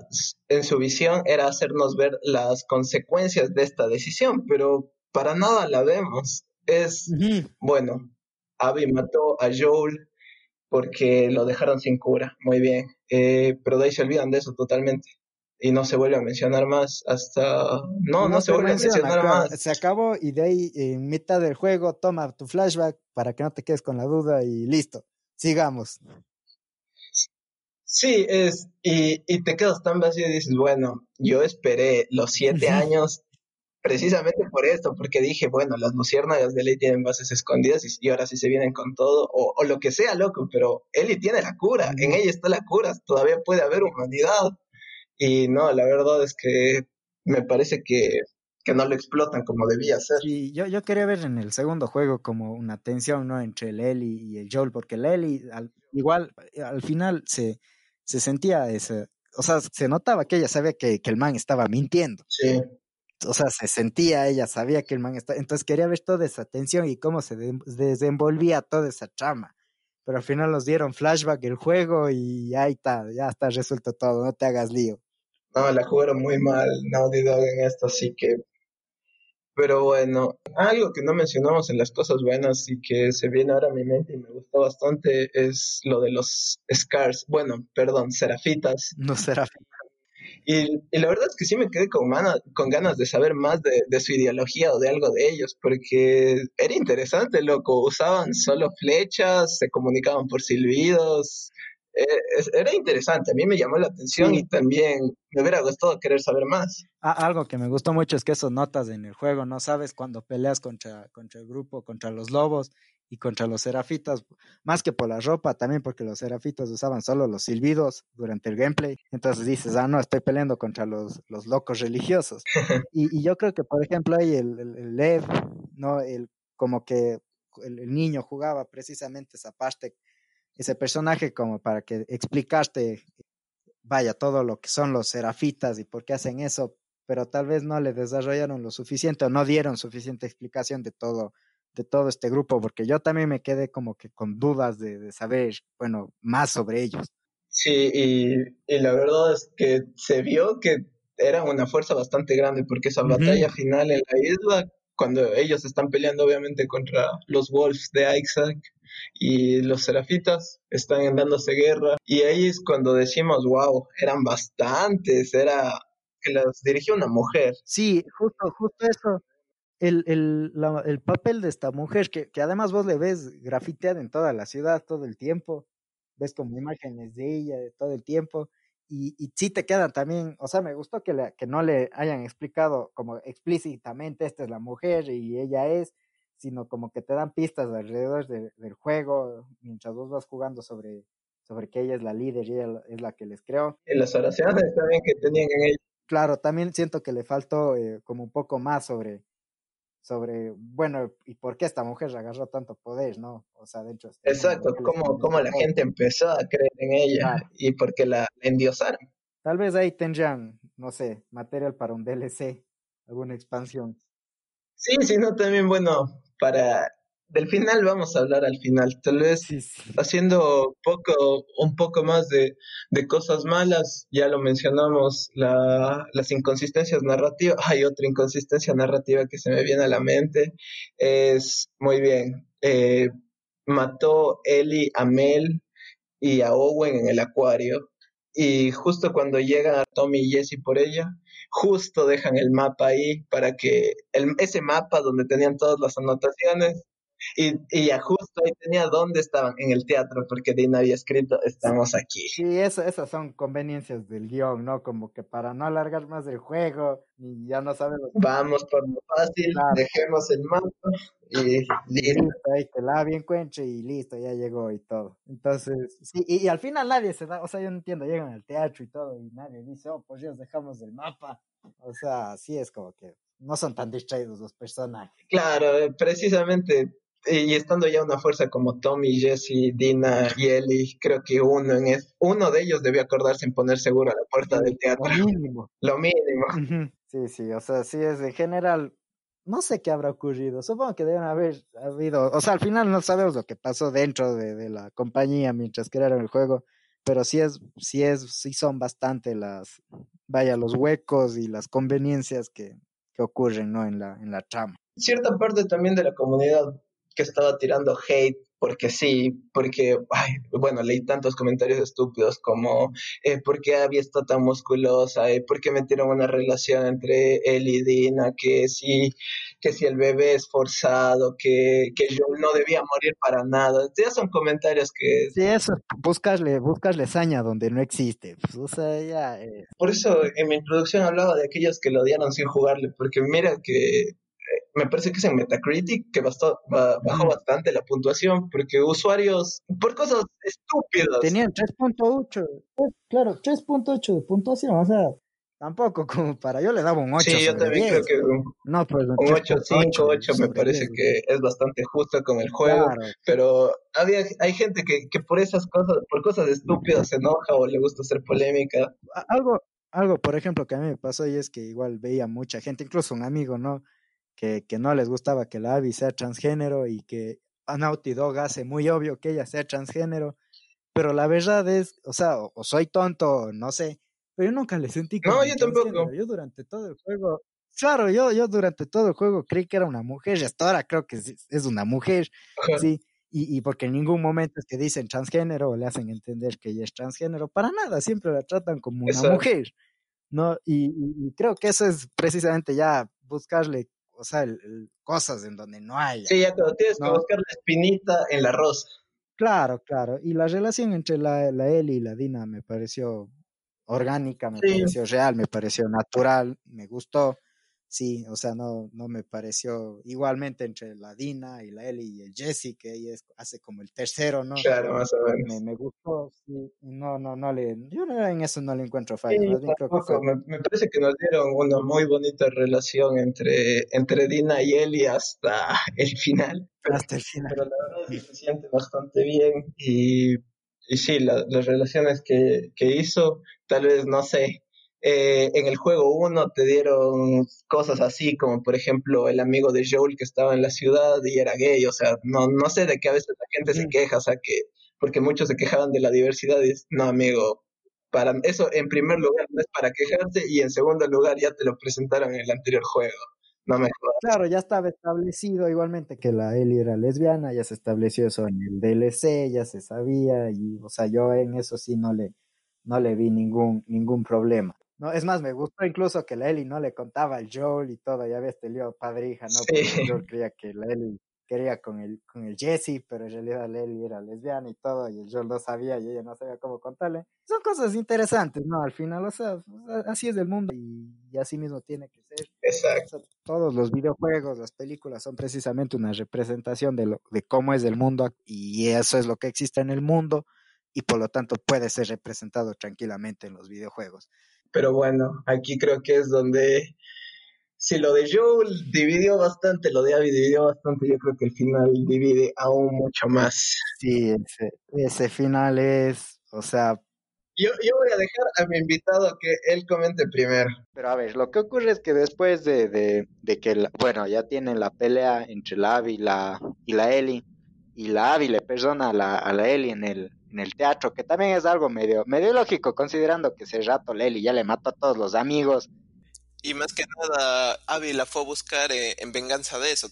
en su visión, era hacernos ver las consecuencias de esta decisión, pero para nada la vemos. Es, bueno, Abby mató a Joel porque lo dejaron sin cura, muy bien, eh, pero de ahí se olvidan de eso totalmente y no se vuelve a mencionar más hasta no no, se, vuelve a mencionar más. Se acabó y de ahí en mitad del juego toma tu flashback para que no te quedes con la duda y listo sigamos. Sí, es, y, y te quedas tan vacío y dices, bueno, yo esperé los siete años precisamente por esto, porque dije, bueno, las luciérnagas de ley tienen bases escondidas y, ahora sí se vienen con todo, o, o, lo que sea, loco, pero Ellie tiene la cura, en ella está la cura, todavía puede haber humanidad. Y no, la verdad es que me parece que, que no lo explotan como debía ser. Sí, yo, yo quería ver en el segundo juego como una tensión, ¿no? Entre el Ellie y el Joel, porque el Ellie, al, igual, al final se se sentía ese, o sea, se notaba que ella sabía que, que el man estaba mintiendo. Sí. O sea, se sentía, ella sabía que el man estaba, entonces quería ver toda esa tensión y cómo se desenvolvía toda esa trama. Pero al final nos dieron flashback el juego y ahí está, ya está resuelto todo, no te hagas lío. No, la jugaron muy mal Naughty Dog en esto, así que pero bueno, algo que no mencionamos en las cosas buenas y que se viene ahora a mi mente y me gustó bastante es lo de los Scars, bueno, perdón, Serafitas. No Serafitas. Y, y, la verdad es que sí me quedé con, con ganas de saber más de, de, su ideología o de algo de ellos, porque era interesante, loco. Usaban solo flechas, se comunicaban por silbidos, era interesante, a mí me llamó la atención y también me hubiera gustado querer saber más. Ah, algo que me gustó mucho es que eso notas en el juego, no sabes cuando peleas contra, contra el grupo, contra los lobos y contra los serafitas, más que por la ropa, también porque los serafitas usaban solo los silbidos durante el gameplay, entonces dices, ah, no, estoy peleando contra los, los locos religiosos. *laughs* y, y, yo creo que, por ejemplo, ahí el, el, el Lev, ¿no? El, como que el, el niño jugaba precisamente esa parte ese personaje como para que explicaste, vaya, todo lo que son los serafitas y por qué hacen eso, pero tal vez no le desarrollaron lo suficiente o no dieron suficiente explicación de todo, de todo este grupo, porque yo también me quedé como que con dudas de, de saber, bueno, más sobre ellos. Sí, y, y, la verdad es que se vio que era una fuerza bastante grande, porque esa uh -huh. batalla final en la isla, cuando ellos están peleando obviamente contra los Wolves de Isaac, y los serafitas están dándose guerra y ahí es cuando decimos, wow, eran bastantes, era que las dirigía una mujer. Sí, justo, justo eso. El, el, la, el papel de esta mujer, que, que además vos le ves grafiteada en toda la ciudad todo el tiempo, ves como imágenes de ella de todo el tiempo, y, y sí te quedan también, o sea, me gustó que, le, que no le hayan explicado como explícitamente esta es la mujer y ella es, sino como que te dan pistas alrededor de, del juego mientras vos vas jugando sobre, sobre que ella es la líder y ella es la que les creó. Y las oraciones también que tenían en ella. Claro, también siento que le faltó eh, como un poco más sobre, sobre, bueno, ¿y por qué esta mujer agarró tanto poder, no? O sea, de hecho... Exacto, cómo, cómo la gente empezó a creer en ella *laughs* y por qué la, la endiosaron. Tal vez ahí tendrían, no sé, material para un DLC, alguna expansión. Sí, sí, no, también, bueno, para del final vamos a hablar al final, tal vez sí, sí. haciendo poco, un poco más de, de, cosas malas, ya lo mencionamos, la, las inconsistencias narrativas, hay otra inconsistencia narrativa que se me viene a la mente, es muy bien, eh, mató Ellie a Mel y a Owen en el acuario, y justo cuando llegan a Tommy y Jesse por ella, justo dejan el mapa ahí para que el, ese mapa donde tenían todas las anotaciones y, y ya justo ahí tenía dónde estaban en el teatro porque Dean había escrito estamos aquí. Sí, eso, esas son conveniencias del guion, ¿no? Como que para no alargar más el juego y ya no sabemos. Vamos por lo fácil, claro. dejemos el mapa y listo. Ahí que la bien encuentre y listo, ya llegó y todo. Entonces, sí, y, y, al final nadie se da, o sea, yo no entiendo, llegan al teatro y todo y nadie dice, oh, pues ya dejamos el mapa. O sea, sí es como que no son tan distraídos los personajes. Claro, eh, precisamente y estando ya una fuerza como Tommy, Jesse, Dina y Ellie, creo que uno en es, uno de ellos debió acordarse en poner seguro a la puerta del teatro. Lo mínimo. *laughs* Lo mínimo. Sí, sí, o sea, sí es en general, no sé qué habrá ocurrido, supongo que deben haber habido, o sea, al final no sabemos lo que pasó dentro de, de la compañía mientras crearon el juego, pero sí es, sí es, sí son bastante las, vaya, los huecos y las conveniencias que, que ocurren, ¿no? En la, en la trama. Cierta parte también de la comunidad que estaba tirando hate porque sí, porque, ay, bueno, leí tantos comentarios estúpidos como, eh, ¿por qué Abby está tan musculosa? Eh, ¿Por qué metieron una relación entre él y Dina? Que si, que si el bebé es forzado, que, que yo no debía morir para nada. Ya son comentarios que... Sí, eso, buscasle, buscasle saña donde no existe. Pues, o sea, ya... Eh. Por eso en mi introducción hablaba de aquellos que lo odiaron sin jugarle, porque mira que me parece que es en Metacritic que bastó, bajó bastante la puntuación porque usuarios, por cosas estúpidas. Tenían 3.8, claro, 3.8 de puntuación, o sea, tampoco como para, yo le daba un 8. Sí, yo también creo que un, no, pues, un 8, 5, 8 me parece que es bastante justo con el juego, pero había, hay gente que, que por esas cosas, por cosas estúpidas se enoja o le gusta hacer polémica. Algo, algo, por ejemplo, que a mí me pasó y es que igual veía mucha gente, incluso un amigo, ¿no? Que, que no les gustaba que la Abby sea transgénero y que a Naughty Dog hace muy obvio que ella sea transgénero, pero la verdad es, o sea, o, soy tonto, no sé, pero yo nunca le sentí como No, yo tampoco. Yo durante todo el juego, claro, yo, yo durante todo el juego creí que era una mujer y hasta ahora creo que es, una mujer, sí, y, y, porque en ningún momento es que dicen transgénero o le hacen entender que ella es transgénero, para nada, siempre la tratan como una mujer, ¿no? Y, y, creo que eso es precisamente ya buscarle o sea, el, cosas en donde no hay. Sí, ya cuando tienes que buscar la espinita en la rosa. Claro, claro. Y la relación entre la, la Eli y la Dina me pareció orgánica, me pareció real, me pareció natural, me gustó. Sí, o sea, no, no me pareció igualmente entre la Dina y la Eli y el Jesse, que ella hace como el tercero, ¿no? Claro, más o menos. Me, me gustó, sí. No, no, no le, yo en eso no le encuentro fallo. me, parece que nos dieron una muy bonita relación entre, entre Dina y Eli hasta *laughs* el final. hasta el final. Pero la verdad se siente bastante bien y, y sí, las relaciones que, que hizo, tal vez, no sé, eh, en el juego 1 te dieron cosas así, como por ejemplo el amigo de Joel que estaba en la ciudad y era gay, o sea, no, no sé de qué a veces la gente se queja, o sea, que, porque muchos se quejaban de la diversidad y es, no, amigo, para eso en primer lugar no es para quejarse y en segundo lugar ya te lo presentaron en el anterior juego. No me Claro, ya estaba establecido igualmente que la Ellie era lesbiana, ya se estableció eso en el DLC, ya se sabía y o sea, yo en eso sí no le no le vi ningún ningún problema. No, es más, me gustó incluso que la Ellie no le contaba al Joel y todo, ya ves, este lío padrija, ¿no? Porque Joel creía que la Ellie quería con el, con el Jesse, pero en realidad la Ellie era lesbiana y todo, y el Joel no sabía y ella no sabía cómo contarle. Son cosas interesantes, ¿no? Al final, o sea, así es el mundo y, así mismo tiene que ser. Exacto. todos los videojuegos, las películas son precisamente una representación de, lo, de cómo es el mundo y eso es lo que existe en el mundo y por lo tanto puede ser representado tranquilamente en los videojuegos. Pero bueno, aquí creo que es donde si lo de Joel dividió bastante, lo de Abby dividió bastante, yo creo que el final divide aún mucho más. Sí, ese, ese final es, o sea... Yo, yo voy a dejar a mi invitado que él comente primero. Pero a ver, lo que ocurre es que después de, de, de que, bueno, ya tienen la pelea entre la Abby y la, y la Ellie, y la Abby le perdona a la, a la Ellie en el, en el teatro, que también es algo medio, medio lógico, considerando que ese rato Lely ya le mató a todos los amigos. Y más que nada, Abby la fue a buscar eh, en venganza de eso.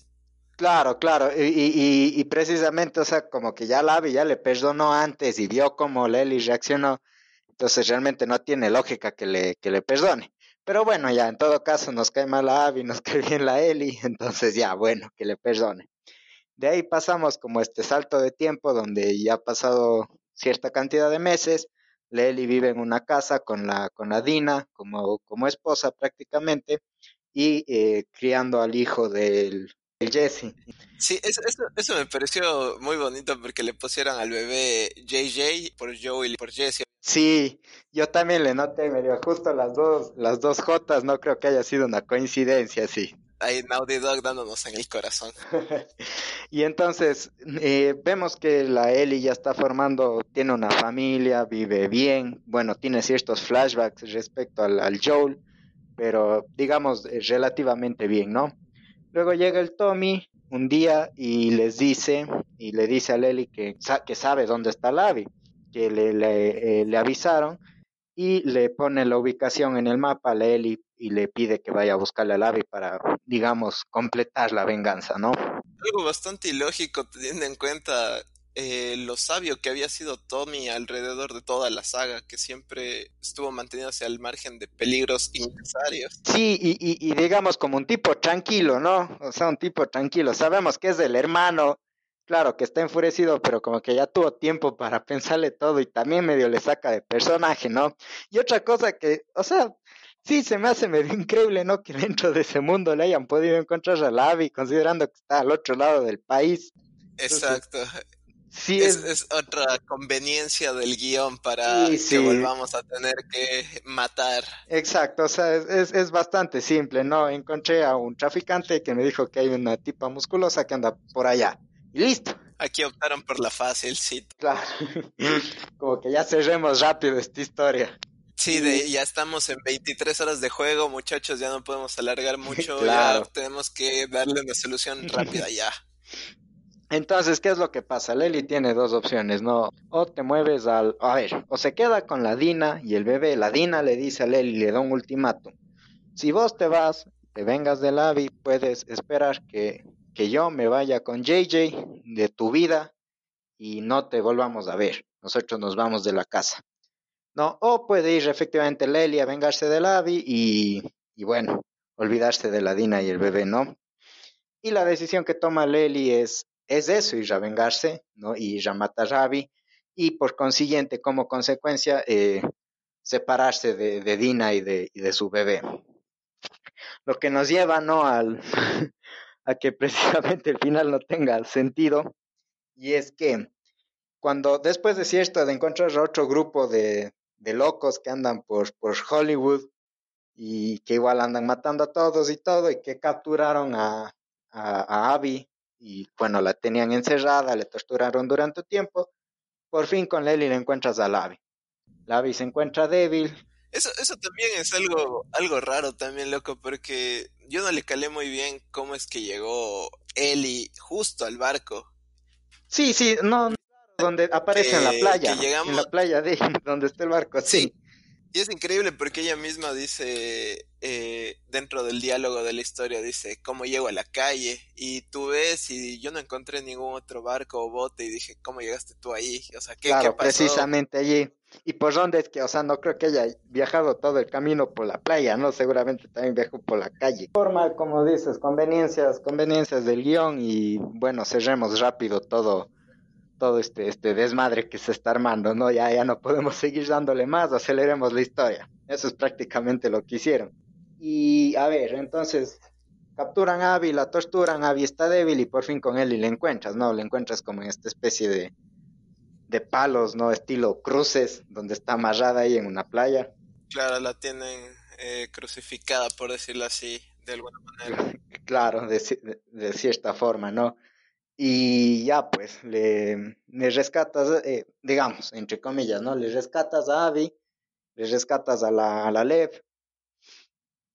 Claro, claro, y, y, y, precisamente, o sea, como que ya la Abby ya le perdonó antes y vio cómo Lely reaccionó, entonces realmente no tiene lógica que le, que le perdone. Pero bueno, ya en todo caso nos cae mal la Abby, nos *laughs* cae bien la Eli, entonces ya, bueno, que le perdone. De ahí pasamos como este salto de tiempo donde ya ha pasado cierta cantidad de meses. Lely vive en una casa con la, con la Dina como, como esposa prácticamente y eh, criando al hijo del, Jesse. Sí, eso, eso, me pareció muy bonito porque le pusieron al bebé JJ por Joey y por Jesse. Sí, yo también le noté medio justo las dos, las dos Jotas, no creo que haya sido una coincidencia, sí. Hay Naughty Dog dándonos en el corazón. *laughs* y entonces eh, vemos que la Ellie ya está formando, tiene una familia, vive bien, bueno, tiene ciertos flashbacks respecto al, Joel, pero digamos eh, relativamente bien, ¿no? Luego llega el Tommy un día y les dice, y le dice a Lely que, que sabe dónde está Lavi, que le, le, eh, le, avisaron y le pone la ubicación en el mapa a Lely y le pide que vaya a buscarle a Lavi para, digamos, completar la venganza, ¿no? Algo bastante ilógico teniendo en cuenta eh, lo sabio que había sido Tommy alrededor de toda la saga, que siempre estuvo manteniéndose al margen de peligros innecesarios. Sí, y, y, y, digamos como un tipo tranquilo, ¿no? O sea, un tipo tranquilo. Sabemos que es el hermano, claro, que está enfurecido, pero como que ya tuvo tiempo para pensarle todo y también medio le saca de personaje, ¿no? Y otra cosa que, o sea, sí se me hace medio *laughs* increíble, ¿no? Que dentro de ese mundo le hayan podido encontrar a Lavi, considerando que está al otro lado del país. Exacto. Entonces, Sí, es, es, otra conveniencia del guion para sí, sí. que volvamos a tener que matar. Exacto, o sea, es, es, bastante simple, ¿no? Encontré a un traficante que me dijo que hay una tipa musculosa que anda por allá. Y listo. Aquí optaron por la fácil, sí. Claro. *laughs* Como que ya cerremos rápido esta historia. Sí, de, ya estamos en 23 horas de juego, muchachos, ya no podemos alargar mucho, claro. ya tenemos que darle una solución rápida ya. *laughs* Entonces, ¿qué es lo que pasa? Lely tiene dos opciones, ¿no? O te mueves al... A ver, o se queda con la Dina y el bebé. La Dina le dice a Lely, le da un ultimátum. Si vos te vas, te vengas del Abby, puedes esperar que, que yo me vaya con JJ de tu vida y no te volvamos a ver. Nosotros nos vamos de la casa. ¿No? O puede ir efectivamente Lely a vengarse del Abby y, y bueno, olvidarse de la Dina y el bebé, ¿no? Y la decisión que toma Lely es es eso, ir a vengarse, ¿no? Y ir a matar a Abby, y por consiguiente, como consecuencia, eh, separarse de, de, Dina y de, y de su bebé. Lo que nos lleva, ¿no? Al, *laughs* a que precisamente el final no tenga sentido, y es que cuando después de cierto de encontrar a otro grupo de, de locos que andan por, por Hollywood y que igual andan matando a todos y todo, y que capturaron a, a, a Abby y bueno, la tenían encerrada, le torturaron durante tiempo. Por fin con Lely le encuentras a Lavi. Lavi se encuentra débil. Eso, eso también es algo, algo raro también, loco, porque yo no le calé muy bien cómo es que llegó Eli justo al barco. Sí, sí, no, donde aparece que, en la playa, llegamos... en la playa de *laughs* donde está el barco, sí. sí. Y es increíble porque ella misma dice, eh, dentro del diálogo de la historia, dice, ¿cómo llego a la calle? Y tú ves, y yo no encontré ningún otro barco o bote, y dije, ¿cómo llegaste tú ahí? O sea, ¿qué, claro, ¿qué pasó? precisamente allí. ¿Y por dónde es que, o sea, no creo que haya viajado todo el camino por la playa, ¿no? Seguramente también viajó por la calle. Forma, como dices, conveniencias, conveniencias del guion, y bueno, cerremos rápido todo todo este, este desmadre que se está armando, ¿no? Ya, ya no podemos *laughs* seguir dándole más, aceleremos la historia. Eso es prácticamente lo que hicieron. Y a ver, entonces capturan a Abby, la torturan, Abby está débil y por fin con él y le encuentras, ¿no? Le encuentras como en esta especie de, de palos, ¿no? Estilo cruces, donde está amarrada ahí en una playa. Claro, la tienen eh, crucificada, por decirlo así, de alguna manera. *laughs* claro, de, de, de cierta forma, ¿no? Y ya pues le, rescatas, eh, digamos, entre comillas, ¿no? Le rescatas a Abby, le rescatas a la, a la Lev,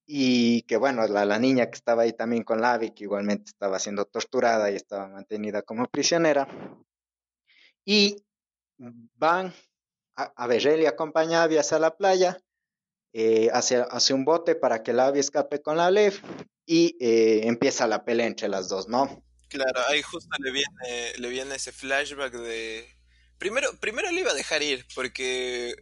y que bueno, la, la niña que estaba ahí también con la Abby, que igualmente estaba siendo torturada y estaba mantenida como prisionera, y van, a, a ver, él acompaña a Abby hacia la playa, eh, hacia, hacia un bote para que la Abby escape con la Lev, y eh, empieza la pelea entre las dos, ¿no? Claro, ahí justo le viene, le viene ese flashback de... Primero, primero le iba a dejar ir, porque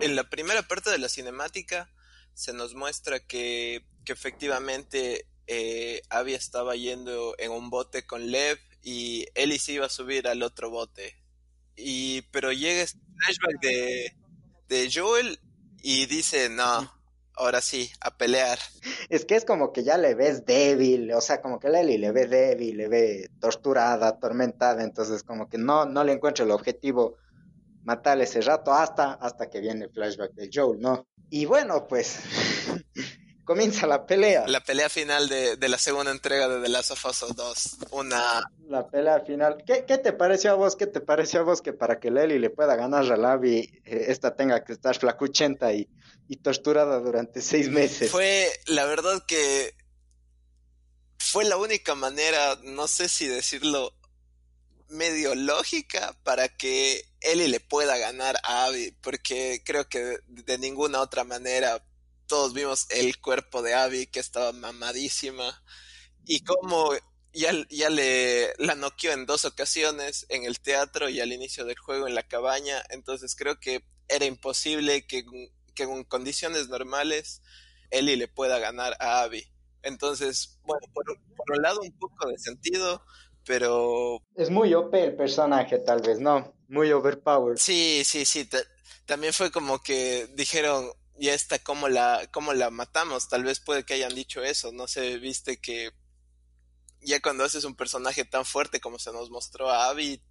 en la primera parte de la cinemática se nos muestra que, que efectivamente eh, estaba yendo en un bote con Lev y Ellie se iba a subir al otro bote. Y, pero llega este flashback de, de Joel y dice, no, ahora sí, a pelear. Es que es como que ya le ves débil, o sea, como que Lely le ve débil, le ve torturada, atormentada, entonces como que no, no le encuentra el objetivo matarle ese rato hasta, hasta que viene el flashback del Joel, ¿no? Y bueno, pues *laughs* comienza la pelea. La pelea final de, de, la segunda entrega de The Last of Us 2. Una... La pelea final. ¿Qué, ¿Qué, te pareció a vos? ¿Qué te pareció a vos que para que Lely le pueda ganar a Lavi, eh, esta tenga que estar flacuchenta y, y torturada durante seis meses? Fue, la verdad que fue la única manera, no sé si decirlo medio lógica para que Ellie le pueda ganar a Abby, porque creo que de ninguna otra manera todos vimos el cuerpo de Abby que estaba mamadísima y como ya, ya le la noqueó en dos ocasiones en el teatro y al inicio del juego en la cabaña, entonces creo que era imposible que, que en condiciones normales Ellie le pueda ganar a Abby. Entonces, bueno, por, por, un lado un poco de sentido, pero... Es muy OP el personaje, tal vez, ¿no? Muy overpowered. Sí, sí, sí. también fue como que dijeron, ya está, ¿cómo la, cómo la matamos? Tal vez puede que hayan dicho eso, no sé, viste que ya cuando haces un personaje tan fuerte como se nos mostró a Abby,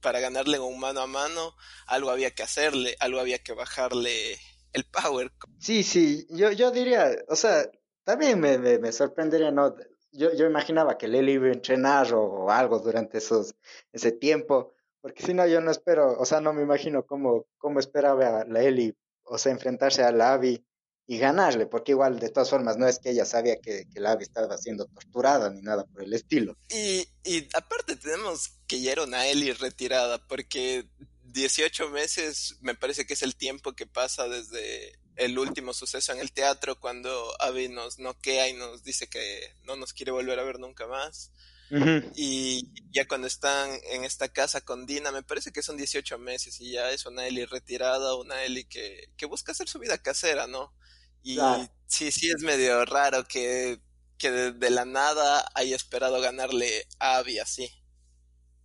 para ganarle un mano a mano, algo había que hacerle, algo había que bajarle el power. Sí, sí, yo, yo diría, o sea, también me, me, sorprendería, ¿no? Yo, yo, imaginaba que Lely iba a entrenar o, algo durante esos, ese tiempo, porque si no, yo no espero, o sea, no me imagino cómo, cómo esperaba la Ellie, o sea, enfrentarse a la Abby y ganarle, porque igual, de todas formas, no es que ella sabía que, que la Abby estaba siendo torturada ni nada por el estilo. Y, y aparte tenemos que ya era una retirada, porque 18 meses me parece que es el tiempo que pasa desde el último suceso en el teatro cuando Abby nos noquea y nos dice que no nos quiere volver a ver nunca más. Uh -huh. Y ya cuando están en esta casa con Dina, me parece que son 18 meses y ya es una Ellie retirada, una Ellie que, que busca hacer su vida casera, ¿no? Y claro. sí, sí es medio raro que, que de, de, la nada haya esperado ganarle a Abby así.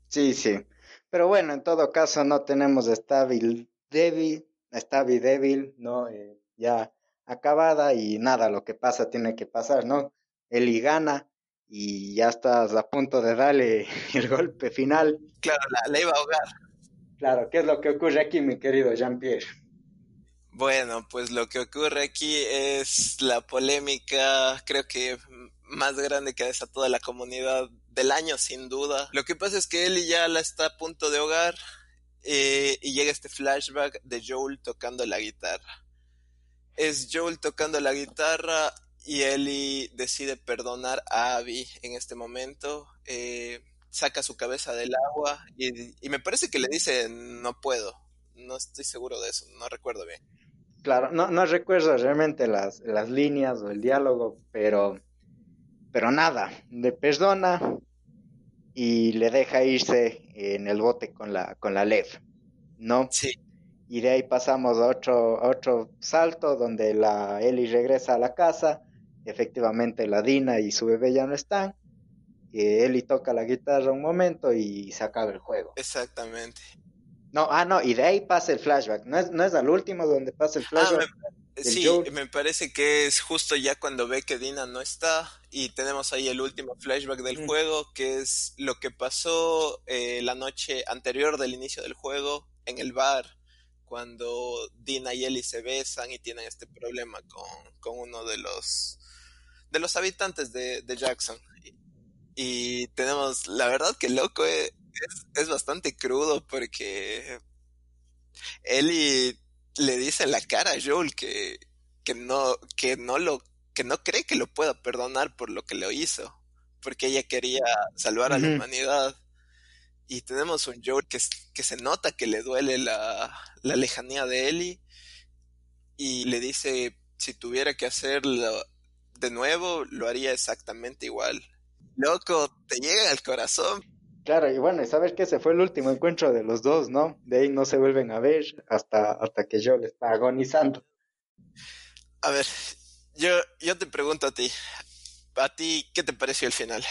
Sí, sí. Pero bueno, en todo caso no tenemos Stabil débil, Stabil débil, ¿no? Eh, ya acabada y nada, lo que pasa tiene que pasar, ¿no? Eli gana y ya estás a punto de darle *laughs* el golpe final. Claro, la, la iba a ahogar. Claro, ¿qué es lo que ocurre aquí, mi querido Jean-Pierre? Bueno, pues lo que ocurre aquí es la polémica, creo que más grande que ha desatado la comunidad del año, sin duda. Lo que pasa es que Ellie ya la está a punto de ahogar eh, y llega este flashback de Joel tocando la guitarra. Es Joel tocando la guitarra y Ellie decide perdonar a Abby en este momento. Eh, saca su cabeza del agua y, y, me parece que le dice no puedo. No estoy seguro de eso, no recuerdo bien. Claro, no, no recuerdo realmente las, las líneas o el diálogo, pero, pero nada, le perdona y le deja irse en el bote con la, con la Lev, ¿no? Sí. Y de ahí pasamos a otro, a otro salto donde la Ellie regresa a la casa, efectivamente la Dina y su bebé ya no están, y Ellie toca la guitarra un momento y se acaba el juego. Exactamente. No, ah, no, y de ahí pasa el flashback. No es, no es al último donde pasa el flashback. Ah, me, sí, Joel. me parece que es justo ya cuando ve que Dina no está y tenemos ahí el último flashback del mm. juego, que es lo que pasó eh, la noche anterior del inicio del juego en el bar, cuando Dina y Ellie se besan y tienen este problema con, con uno de los de los habitantes de, de Jackson. Y, y, tenemos, la verdad que loco, eh, es, es bastante crudo porque Ellie le dice en la cara a Joel que, que no, que no lo, que no cree que lo pueda perdonar por lo que lo hizo, porque ella quería salvar a la uh -huh. humanidad. Y tenemos un Joel que, que se nota que le duele la, la lejanía de Ellie y le dice si tuviera que hacerlo de nuevo, lo haría exactamente igual. Loco, te llega al corazón, Claro, y bueno, y sabes que ese fue el último encuentro de los dos, ¿no? De ahí no se vuelven a ver hasta, hasta que Joel está agonizando. A ver, yo, yo te pregunto a ti, ¿a ti qué te pareció el final?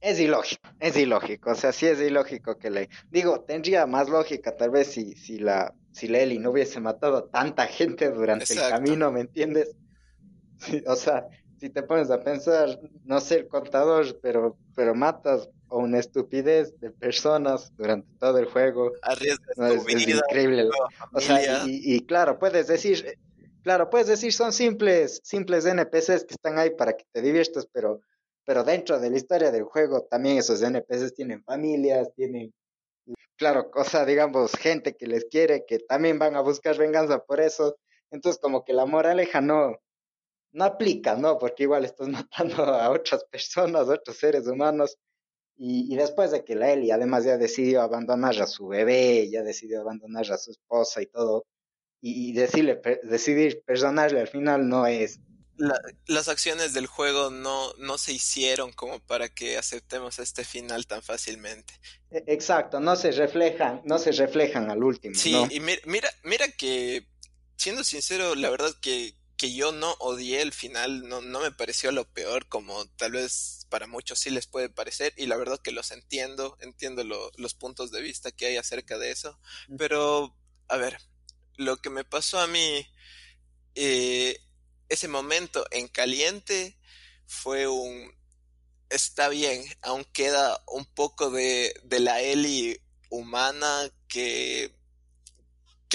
Es ilógico, es ilógico, o sea, sí es ilógico que le... Digo, tendría más lógica tal vez si, si la si la Ellie no hubiese matado a tanta gente durante Exacto. el camino, ¿me entiendes? Sí, o sea, si te pones a pensar, no sé el contador, pero, pero matas o una estupidez de personas durante todo el juego. Arriesgas No, tu es, es vida, increíble. tu O sea, y, y claro, puedes decir, claro, puedes decir son simples, simples NPCs que están ahí para que te diviertas, pero, pero dentro de la historia del juego también esos NPCs tienen familias, tienen, claro, o sea, digamos, gente que les quiere, que también van a buscar venganza por eso. Entonces, como que la moraleja no, no aplica, ¿no? Porque igual estás *laughs* matando a otras personas, a otros seres humanos. Y, y después de que la Ellie además ya decidió abandonar a su bebé, ya decidió abandonar a su esposa y todo, y, y decirle, per- decidir perdonarle al final no es, La- las acciones del juego no, no se hicieron como para que aceptemos este final tan fácilmente. e- exacto, no se reflejan, no se reflejan al último, Sí, ¿no? y mi- mira, mira que, siendo sincero, la verdad que, que yo no odié el final, no, no me pareció lo peor, como tal vez para muchos sí les puede parecer, y la verdad que los entiendo, entiendo lo- los puntos de vista que hay acerca de eso, pero, a ver, lo que me pasó a mí, eh, ese momento en caliente fue un, está bien, aún queda un poco de, de la Ellie humana que,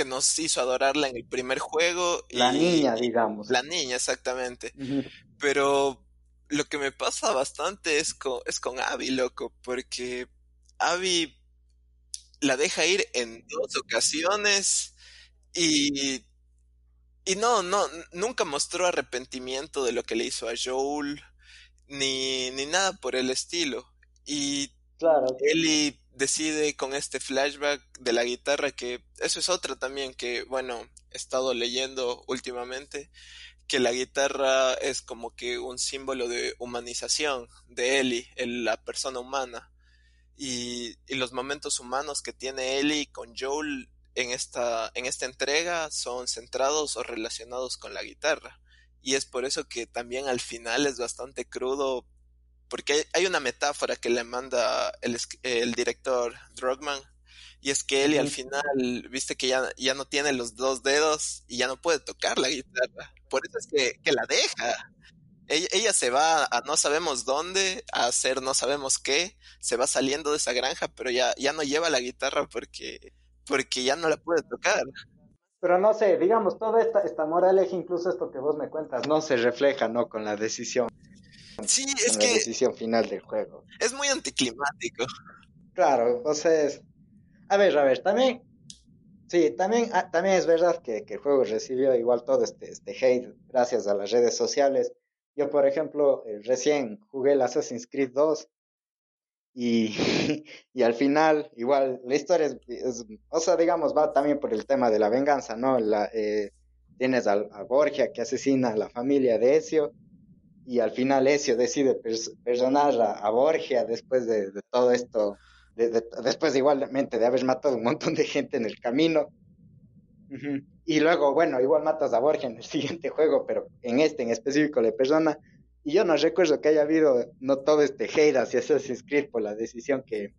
que nos hizo adorarla en el primer juego. La y- niña, digamos. La niña, exactamente. Pero lo que me pasa bastante es con, es con Abby, loco, porque Abby la deja ir en dos ocasiones y, y no, no, nunca mostró arrepentimiento de lo que le hizo a Joel, ni, ni nada por el estilo. Y Claro, Ellie decide con este flashback de la guitarra que eso es otra también que, bueno, he estado leyendo últimamente, que la guitarra es como que un símbolo de humanización de Ellie, el- la persona humana. Y, los momentos humanos que tiene Ellie con Joel en esta, en esta entrega son centrados o relacionados con la guitarra. Y es por eso que también al final es bastante crudo porque hay, una metáfora que le manda el, es- el director Drogman, y es que él y al final, viste que ya, ya no tiene los dos dedos y ya no puede tocar la guitarra. Por eso es que, que la deja. Ella, ella se va a no sabemos dónde, a hacer no sabemos qué, se va saliendo de esa granja, pero ya, ya no lleva la guitarra porque, porque ya no la puede tocar. Pero no sé, digamos, toda esta, esta moraleja, incluso esto que vos me cuentas, no se refleja, ¿no? Con la decisión, Sí, es la que decisión final del juego. es muy anticlimático. Claro, o sea, es... A ver, a ver, también, sí, también, ah, también es verdad que, que el juego recibió igual todo este, este hate gracias a las redes sociales. Yo, por ejemplo, eh, recién jugué el Assassin's Creed 2 y, *laughs* y al final, igual, la historia es, es- o sea, digamos, va también por el tema de la venganza, ¿no? La, eh, tienes al- a, Borgia que asesina a la familia de Ezio y al final Ezio decide perdonar a, a Borgia después de, de todo esto, de- de- después igualmente de haber matado un montón de gente en el camino. Y luego, bueno, igual matas a Borgia en el *laughs* siguiente juego, pero en este en específico le perdona. Y yo no recuerdo que haya habido no todo este hate hacia Assassin's Creed por la decisión que,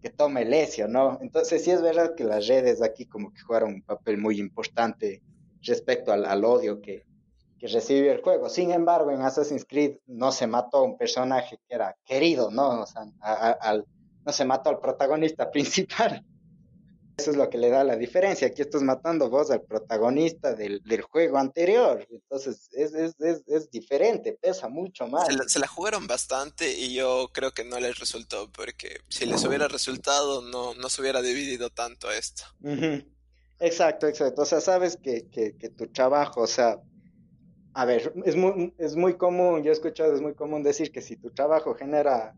que toma el Ezio, ¿no? Entonces sí es verdad que las redes aquí como que jugaron un papel muy importante respecto al, al odio que, que recibió el juego. Sin embargo, en Assassin's Creed no se mató a un personaje que era querido, ¿no? O sea, a- a- al, no se mató al protagonista *laughs* principal. Eso es lo que le da la diferencia. Aquí estás matando vos al protagonista del, del juego anterior. Entonces es, es, es, es diferente, pesa mucho más. Se la, se la jugaron bastante y yo creo que no les resultó, porque si les hubiera resultado no, no se hubiera dividido tanto esto. Exacto, exacto. O sea, sabes que, que, que tu trabajo, o sea, a ver, es muy, es muy común, yo he escuchado, es muy común decir que si tu trabajo genera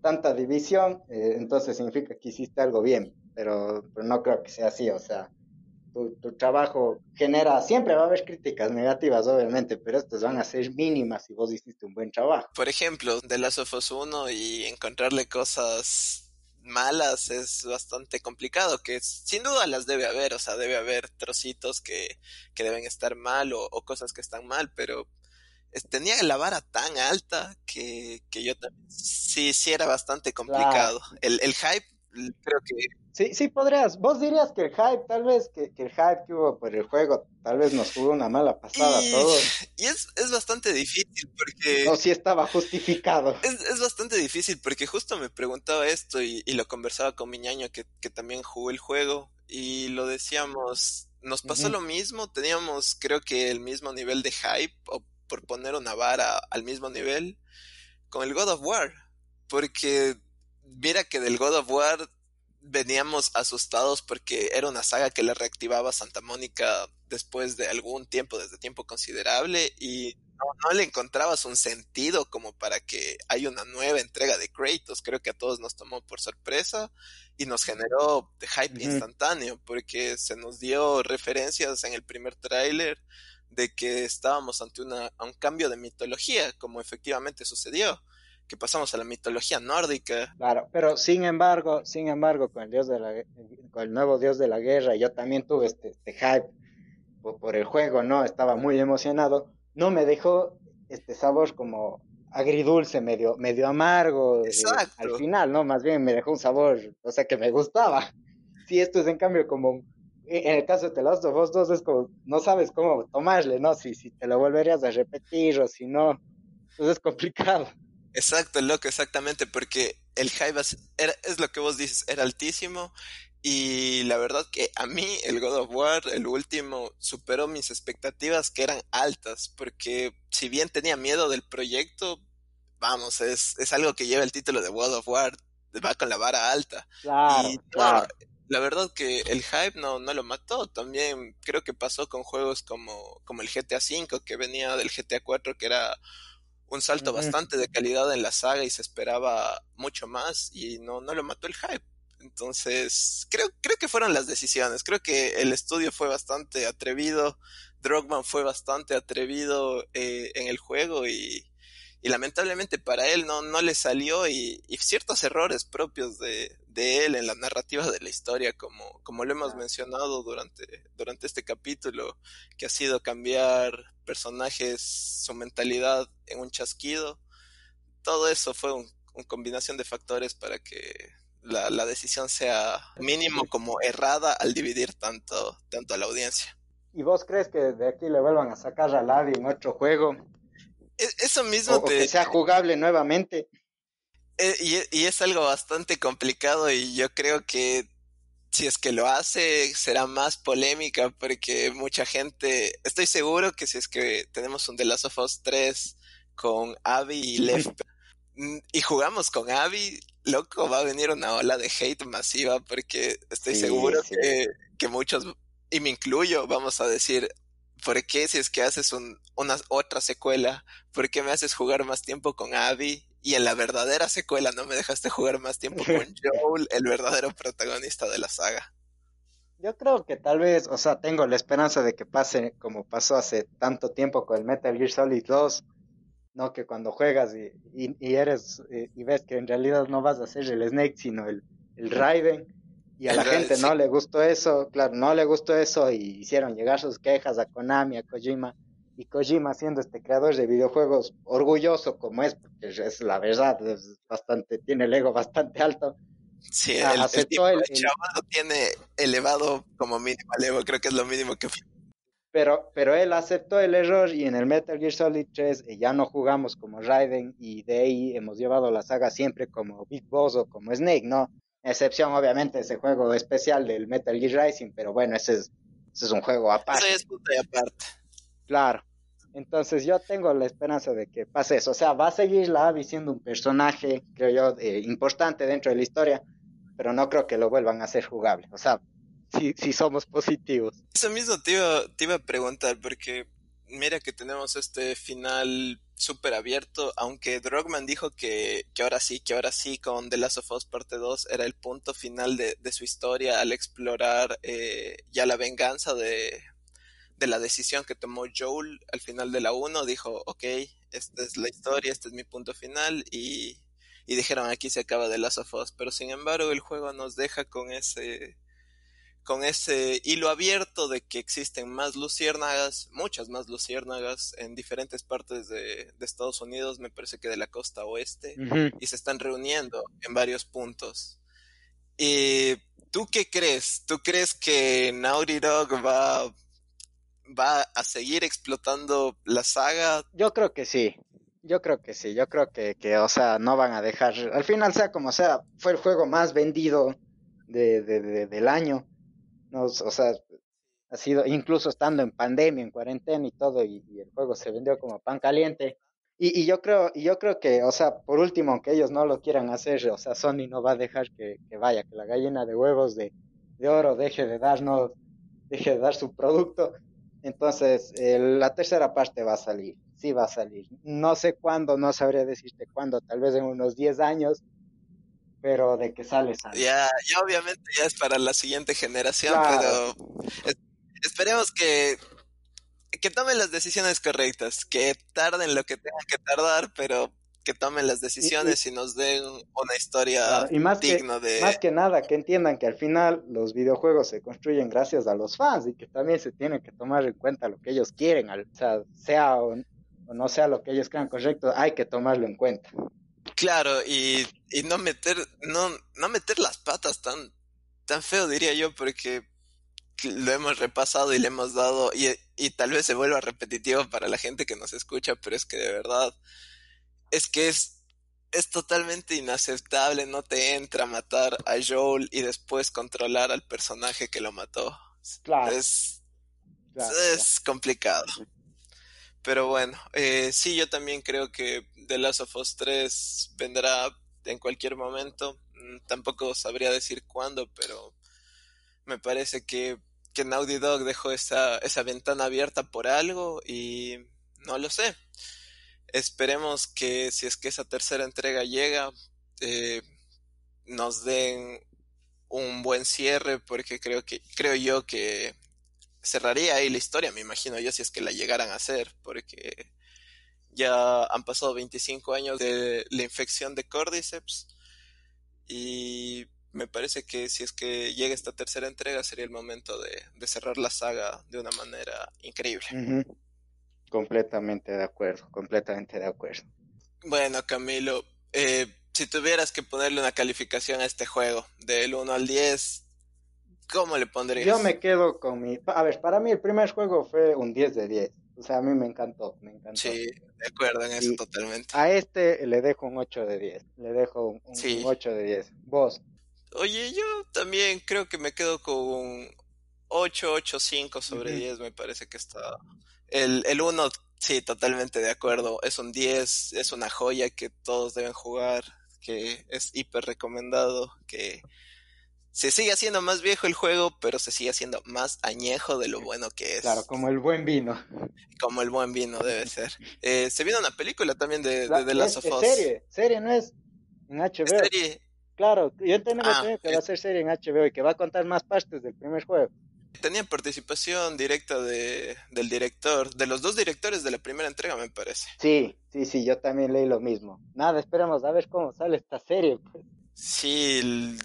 tanta división, eh, entonces significa que hiciste algo bien, pero, pero no creo que sea así, o sea, tu, tu trabajo genera, siempre va a haber críticas negativas, obviamente, pero estas van a ser mínimas si vos hiciste un buen trabajo. Por ejemplo, de Last of Us 1 y encontrarle cosas malas es bastante complicado, que sin duda las debe haber, o sea, debe haber trocitos que, que deben estar mal o, o cosas que están mal, pero tenía la vara tan alta que, que yo también sí, sí era bastante complicado. El, el hype creo que Sí, sí podrías. Vos dirías que el hype, tal vez, que, el hype que hubo por el juego, tal vez nos jugó una mala pasada a todos. *laughs* Y es, es, bastante difícil porque... No, sí estaba justificado. Es, es bastante difícil porque justo me preguntaba esto y, y lo conversaba con mi ñaño que, que, también jugó el juego y lo decíamos, nos pasó lo mismo, teníamos creo que el mismo nivel de hype o por poner una vara al mismo nivel con el God of War. Porque mira que del God of War veníamos asustados porque era una saga que le reactivaba Santa Mónica después de algún tiempo, desde tiempo considerable, y no, le encontrabas un sentido como para que haya una nueva entrega de Kratos. Creo que a todos nos tomó por sorpresa y nos generó hype instantáneo porque se nos dio referencias en el primer tráiler de que estábamos ante una, un cambio de mitología, como efectivamente sucedió que pasamos a la mitología nórdica. Claro, pero sin embargo, sin embargo, con el dios de la, con el nuevo dios de la guerra, yo también tuve este, este hype por, el juego, ¿no? Estaba muy emocionado. No me dejó este sabor como agridulce, medio, medio amargo eh, al final, ¿no? Más bien me dejó un sabor, o sea, que me gustaba. *laughs* Sí, esto es en cambio como, en el caso de The Last of Us 2 es como, no sabes cómo tomarle, ¿no? Si, si te lo volverías a repetir o si no, pues es complicado. Exacto, loco, exactamente, porque el hype era, es lo que vos dices, era altísimo y la verdad que a mí el God of War, el último, superó mis expectativas que eran altas, porque si bien tenía miedo del proyecto, vamos, es, es algo que lleva el título de God of War, va con la vara alta. Claro, claro. la verdad que el hype no, no lo mató. También creo que pasó con juegos como, como el GTA V, que venía del GTA 4, que era un salto bastante de calidad en la saga y se esperaba mucho más y no, no lo mató el hype. Entonces, creo, creo que fueron las decisiones. Creo que el estudio fue bastante atrevido. Drogman fue bastante atrevido eh, en el juego y, y, lamentablemente para él no, no le salió y, y ciertos errores propios de, de, él en la narrativa de la historia, como, como lo hemos mencionado durante, durante este capítulo, que ha sido cambiar personajes, su mentalidad en un chasquido. Todo eso fue una un combinación de factores para que la, la, decisión sea mínimo como errada al dividir tanto, tanto a la audiencia. ¿Y vos crees que de aquí le vuelvan a sacar a Larry en otro juego? E, eso mismo. O, que sea jugable nuevamente. E, y, y, es algo bastante complicado y yo creo que si es que lo hace, será más polémica porque mucha gente, estoy seguro que si es que tenemos un The Last of Us 3 con Abby y Left mm, y jugamos con Abby, loco, va a venir una ola de hate masiva porque estoy seguro Que, que, muchos, y me incluyo, vamos a decir, ¿por qué si es que haces un, una otra secuela, por qué me haces jugar más tiempo con Abby y en la verdadera secuela no me dejaste jugar más tiempo *laughs* con Joel, el verdadero protagonista de la saga. Yo creo que tal vez, o sea, tengo la esperanza de que pase como pasó hace tanto tiempo con el Metal Gear Solid 2, ¿no? Que cuando juegas y, y, eres y, ves que en realidad no vas a ser el Snake, sino el, el Raiden, y a la gente no le gustó eso, claro, no le gustó eso y hicieron llegar sus quejas a Konami, a Kojima, y Kojima siendo este creador de videojuegos orgulloso como es, porque es la verdad, es bastante, tiene el ego bastante alto. Sí, el, aceptó el, lo tiene elevado como mínimo el ego, creo que es lo mínimo que pero, pero él aceptó el error y en el Metal Gear Solid 3 eh, ya no jugamos como Raiden y de ahí hemos llevado la saga siempre como Big Boss o como Snake, ¿no? Excepción obviamente ese juego especial del Metal Gear Rising, pero bueno, ese es, ese es un juego aparte. Ese es y aparte. Claro. Entonces yo tengo la esperanza de que pase eso. O sea, va a seguir la Abby siendo un personaje, creo yo, eh, importante dentro de la historia, pero no creo que lo vuelvan a hacer jugable. O sea, si, si somos positivos. Eso mismo te iba, te iba a preguntar, porque mira que tenemos este final súper abierto, aunque Drogman dijo que, que, ahora sí, que ahora sí con The Last of Us parte 2 era el punto final de, de su historia al explorar eh, ya la venganza de, de la decisión que tomó Joel al final de la 1, dijo, ok, esta es la historia, este es mi punto final y, y dijeron aquí se acaba de Last of Us, pero sin embargo el juego nos deja con ese con ese hilo abierto de que existen más luciérnagas, muchas más luciérnagas en diferentes partes de, de Estados Unidos, me parece que de la costa oeste, y se están reuniendo en varios puntos. Y ¿tú qué crees? ¿Tú crees que Naughty Dog va, va a seguir explotando la saga? Yo creo que sí. Yo creo que sí, yo creo que, que, o sea, no van a dejar, al final sea como sea, fue el juego más vendido de, de, del año, no, o sea, ha sido, incluso estando en pandemia, en cuarentena y todo, y, y el juego se vendió como pan caliente, y, y, yo creo, y yo creo que, o sea, por último, aunque ellos no lo quieran hacer, o sea, Sony no va a dejar que, que vaya, que la gallina de huevos de, de oro deje de darnos, deje de dar su producto, entonces, eh, la tercera parte va a salir, sí va a salir. No sé cuándo, no sabría decirte cuándo, tal vez en unos 10 años, pero de que sale, sale. Ya, ya obviamente ya es para la siguiente generación, claro. pero es, esperemos que, que tomen las decisiones correctas, que tarden lo que tengan que tardar, pero que tomen las decisiones y, y, y nos den una historia claro, y más digna que, de... Más que nada, que entiendan que al final los videojuegos se construyen gracias a los fans y que también se tiene que tomar en cuenta lo que ellos quieren, o sea, sea o, o no sea lo que ellos crean correcto, hay que tomarlo en cuenta. Claro, y, y no meter, no, no meter las patas tan, tan feo diría yo, porque lo hemos repasado y le hemos dado, y, y tal vez se vuelva repetitivo para la gente que nos escucha, pero es que de verdad es que es, es totalmente inaceptable, no te entra matar a Joel y después controlar al personaje que lo mató. Claro. Es, claro, es claro. complicado. Pero bueno, eh, sí, yo también creo que The Last of Us 3 vendrá en cualquier momento. Tampoco sabría decir cuándo, pero me parece que, que Naughty Dog dejó esa, esa ventana abierta por algo y no lo sé esperemos que si es que esa tercera entrega llega, eh, nos den un buen cierre, porque creo que, creo yo que cerraría ahí la historia, me imagino yo, si es que la llegaran a hacer, porque ya han pasado 25 años de la infección de Cordyceps y me parece que si es que llega esta tercera entrega sería el momento de, de cerrar la saga de una manera increíble. Completamente de acuerdo, completamente de acuerdo. Bueno, Camilo, eh, si tuvieras que ponerle una calificación a este juego, del 1 al 10, ¿cómo le pondrías? Yo me quedo con mi... A ver, para mí el primer juego fue un 10 de 10. O sea, a mí me encantó, me encantó. Sí, de acuerdo en eso y totalmente. A este le dejo un 8 de 10. Le dejo un, un sí. 8 de 10. ¿Vos? Oye, yo también creo que me quedo con un 8, 8, 5 sobre uh -huh. 10. Me parece que está el, el 1, sí, totalmente de acuerdo. Es un 10, es una joya que todos deben jugar, que es hiper recomendado, que se sigue haciendo más viejo el juego, pero se sigue haciendo más añejo de lo bueno que es. Claro, como el buen vino. Como el buen vino debe *laughs* ser. Eh, se viene una película también de, de, de The Last of Us. serie, serie, no es en HBO. Serie. Claro, yo entiendo ah, que va a ser serie en HBO y que va a contar más partes del primer juego tenía participación directa de, del director, de los dos directores de la primera entrega, me parece. Sí, sí, sí, yo también leí lo mismo. Nada, esperamos a ver cómo sale esta serie. Pues. Sí,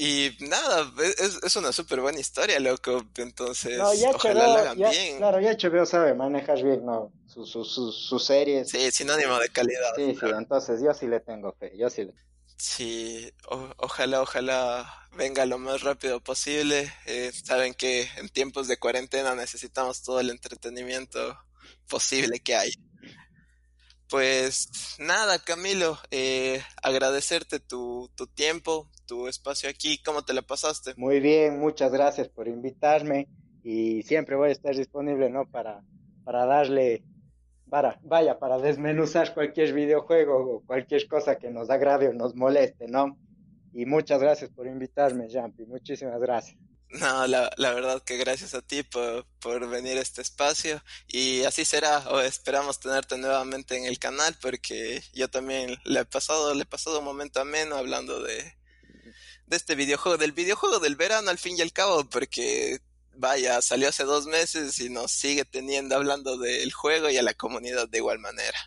y nada, es, es una súper buena historia, loco. Entonces, no, ya ojalá HBO, la hagan ya, bien. Claro, ya HBO sabe manejar bien ¿no? sus su, su, su series. Sí, sinónimo de calidad. Sí, claro. sí, entonces yo sí le tengo fe, yo sí le Sí, ojalá, ojalá venga lo más rápido posible. Eh, saben que en tiempos de cuarentena necesitamos todo el entretenimiento posible que hay. Pues nada, Camilo, eh, agradecerte tu, tu tiempo, tu espacio aquí. ¿Cómo te la pasaste? Muy bien, muchas gracias por invitarme y siempre voy a estar disponible, ¿no? Para, para darle para, vaya, para desmenuzar cualquier videojuego o cualquier cosa que nos agrade o nos moleste, ¿no? Y muchas gracias por invitarme, Jampi, muchísimas gracias. No, la, la, verdad que gracias a ti por, por venir a este espacio y así será, o esperamos tenerte nuevamente en el canal porque yo también le he pasado, le he pasado un momento ameno hablando de, de este videojuego, del videojuego del verano al fin y al cabo, porque vaya, salió hace dos meses y nos sigue teniendo hablando del juego y a la comunidad de igual manera.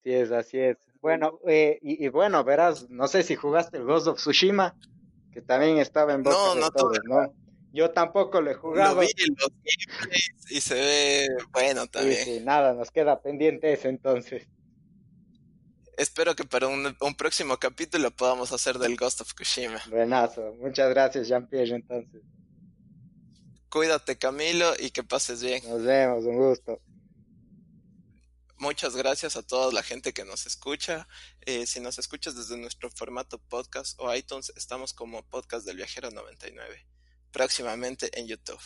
Así es, así es. Bueno, eh, y, y, bueno, verás, no sé si jugaste el Ghost of Tsushima, que también estaba en boca no, de no, todos, ¿no? Yo tampoco lo he jugado. Lo vi los gameplays y se ve bueno también. Sí, sí, nada, nos queda pendiente ese entonces. espero que para un, un, próximo capítulo podamos hacer del Ghost of Tsushima. Buenazo, muchas gracias Jean-Pierre entonces. Cuídate Camilo y que pases bien. Nos vemos, un gusto. Muchas gracias a toda la gente que nos escucha. Eh, si nos escuchas desde nuestro formato podcast o iTunes, estamos como Podcast del Viajero 99. Próximamente en YouTube.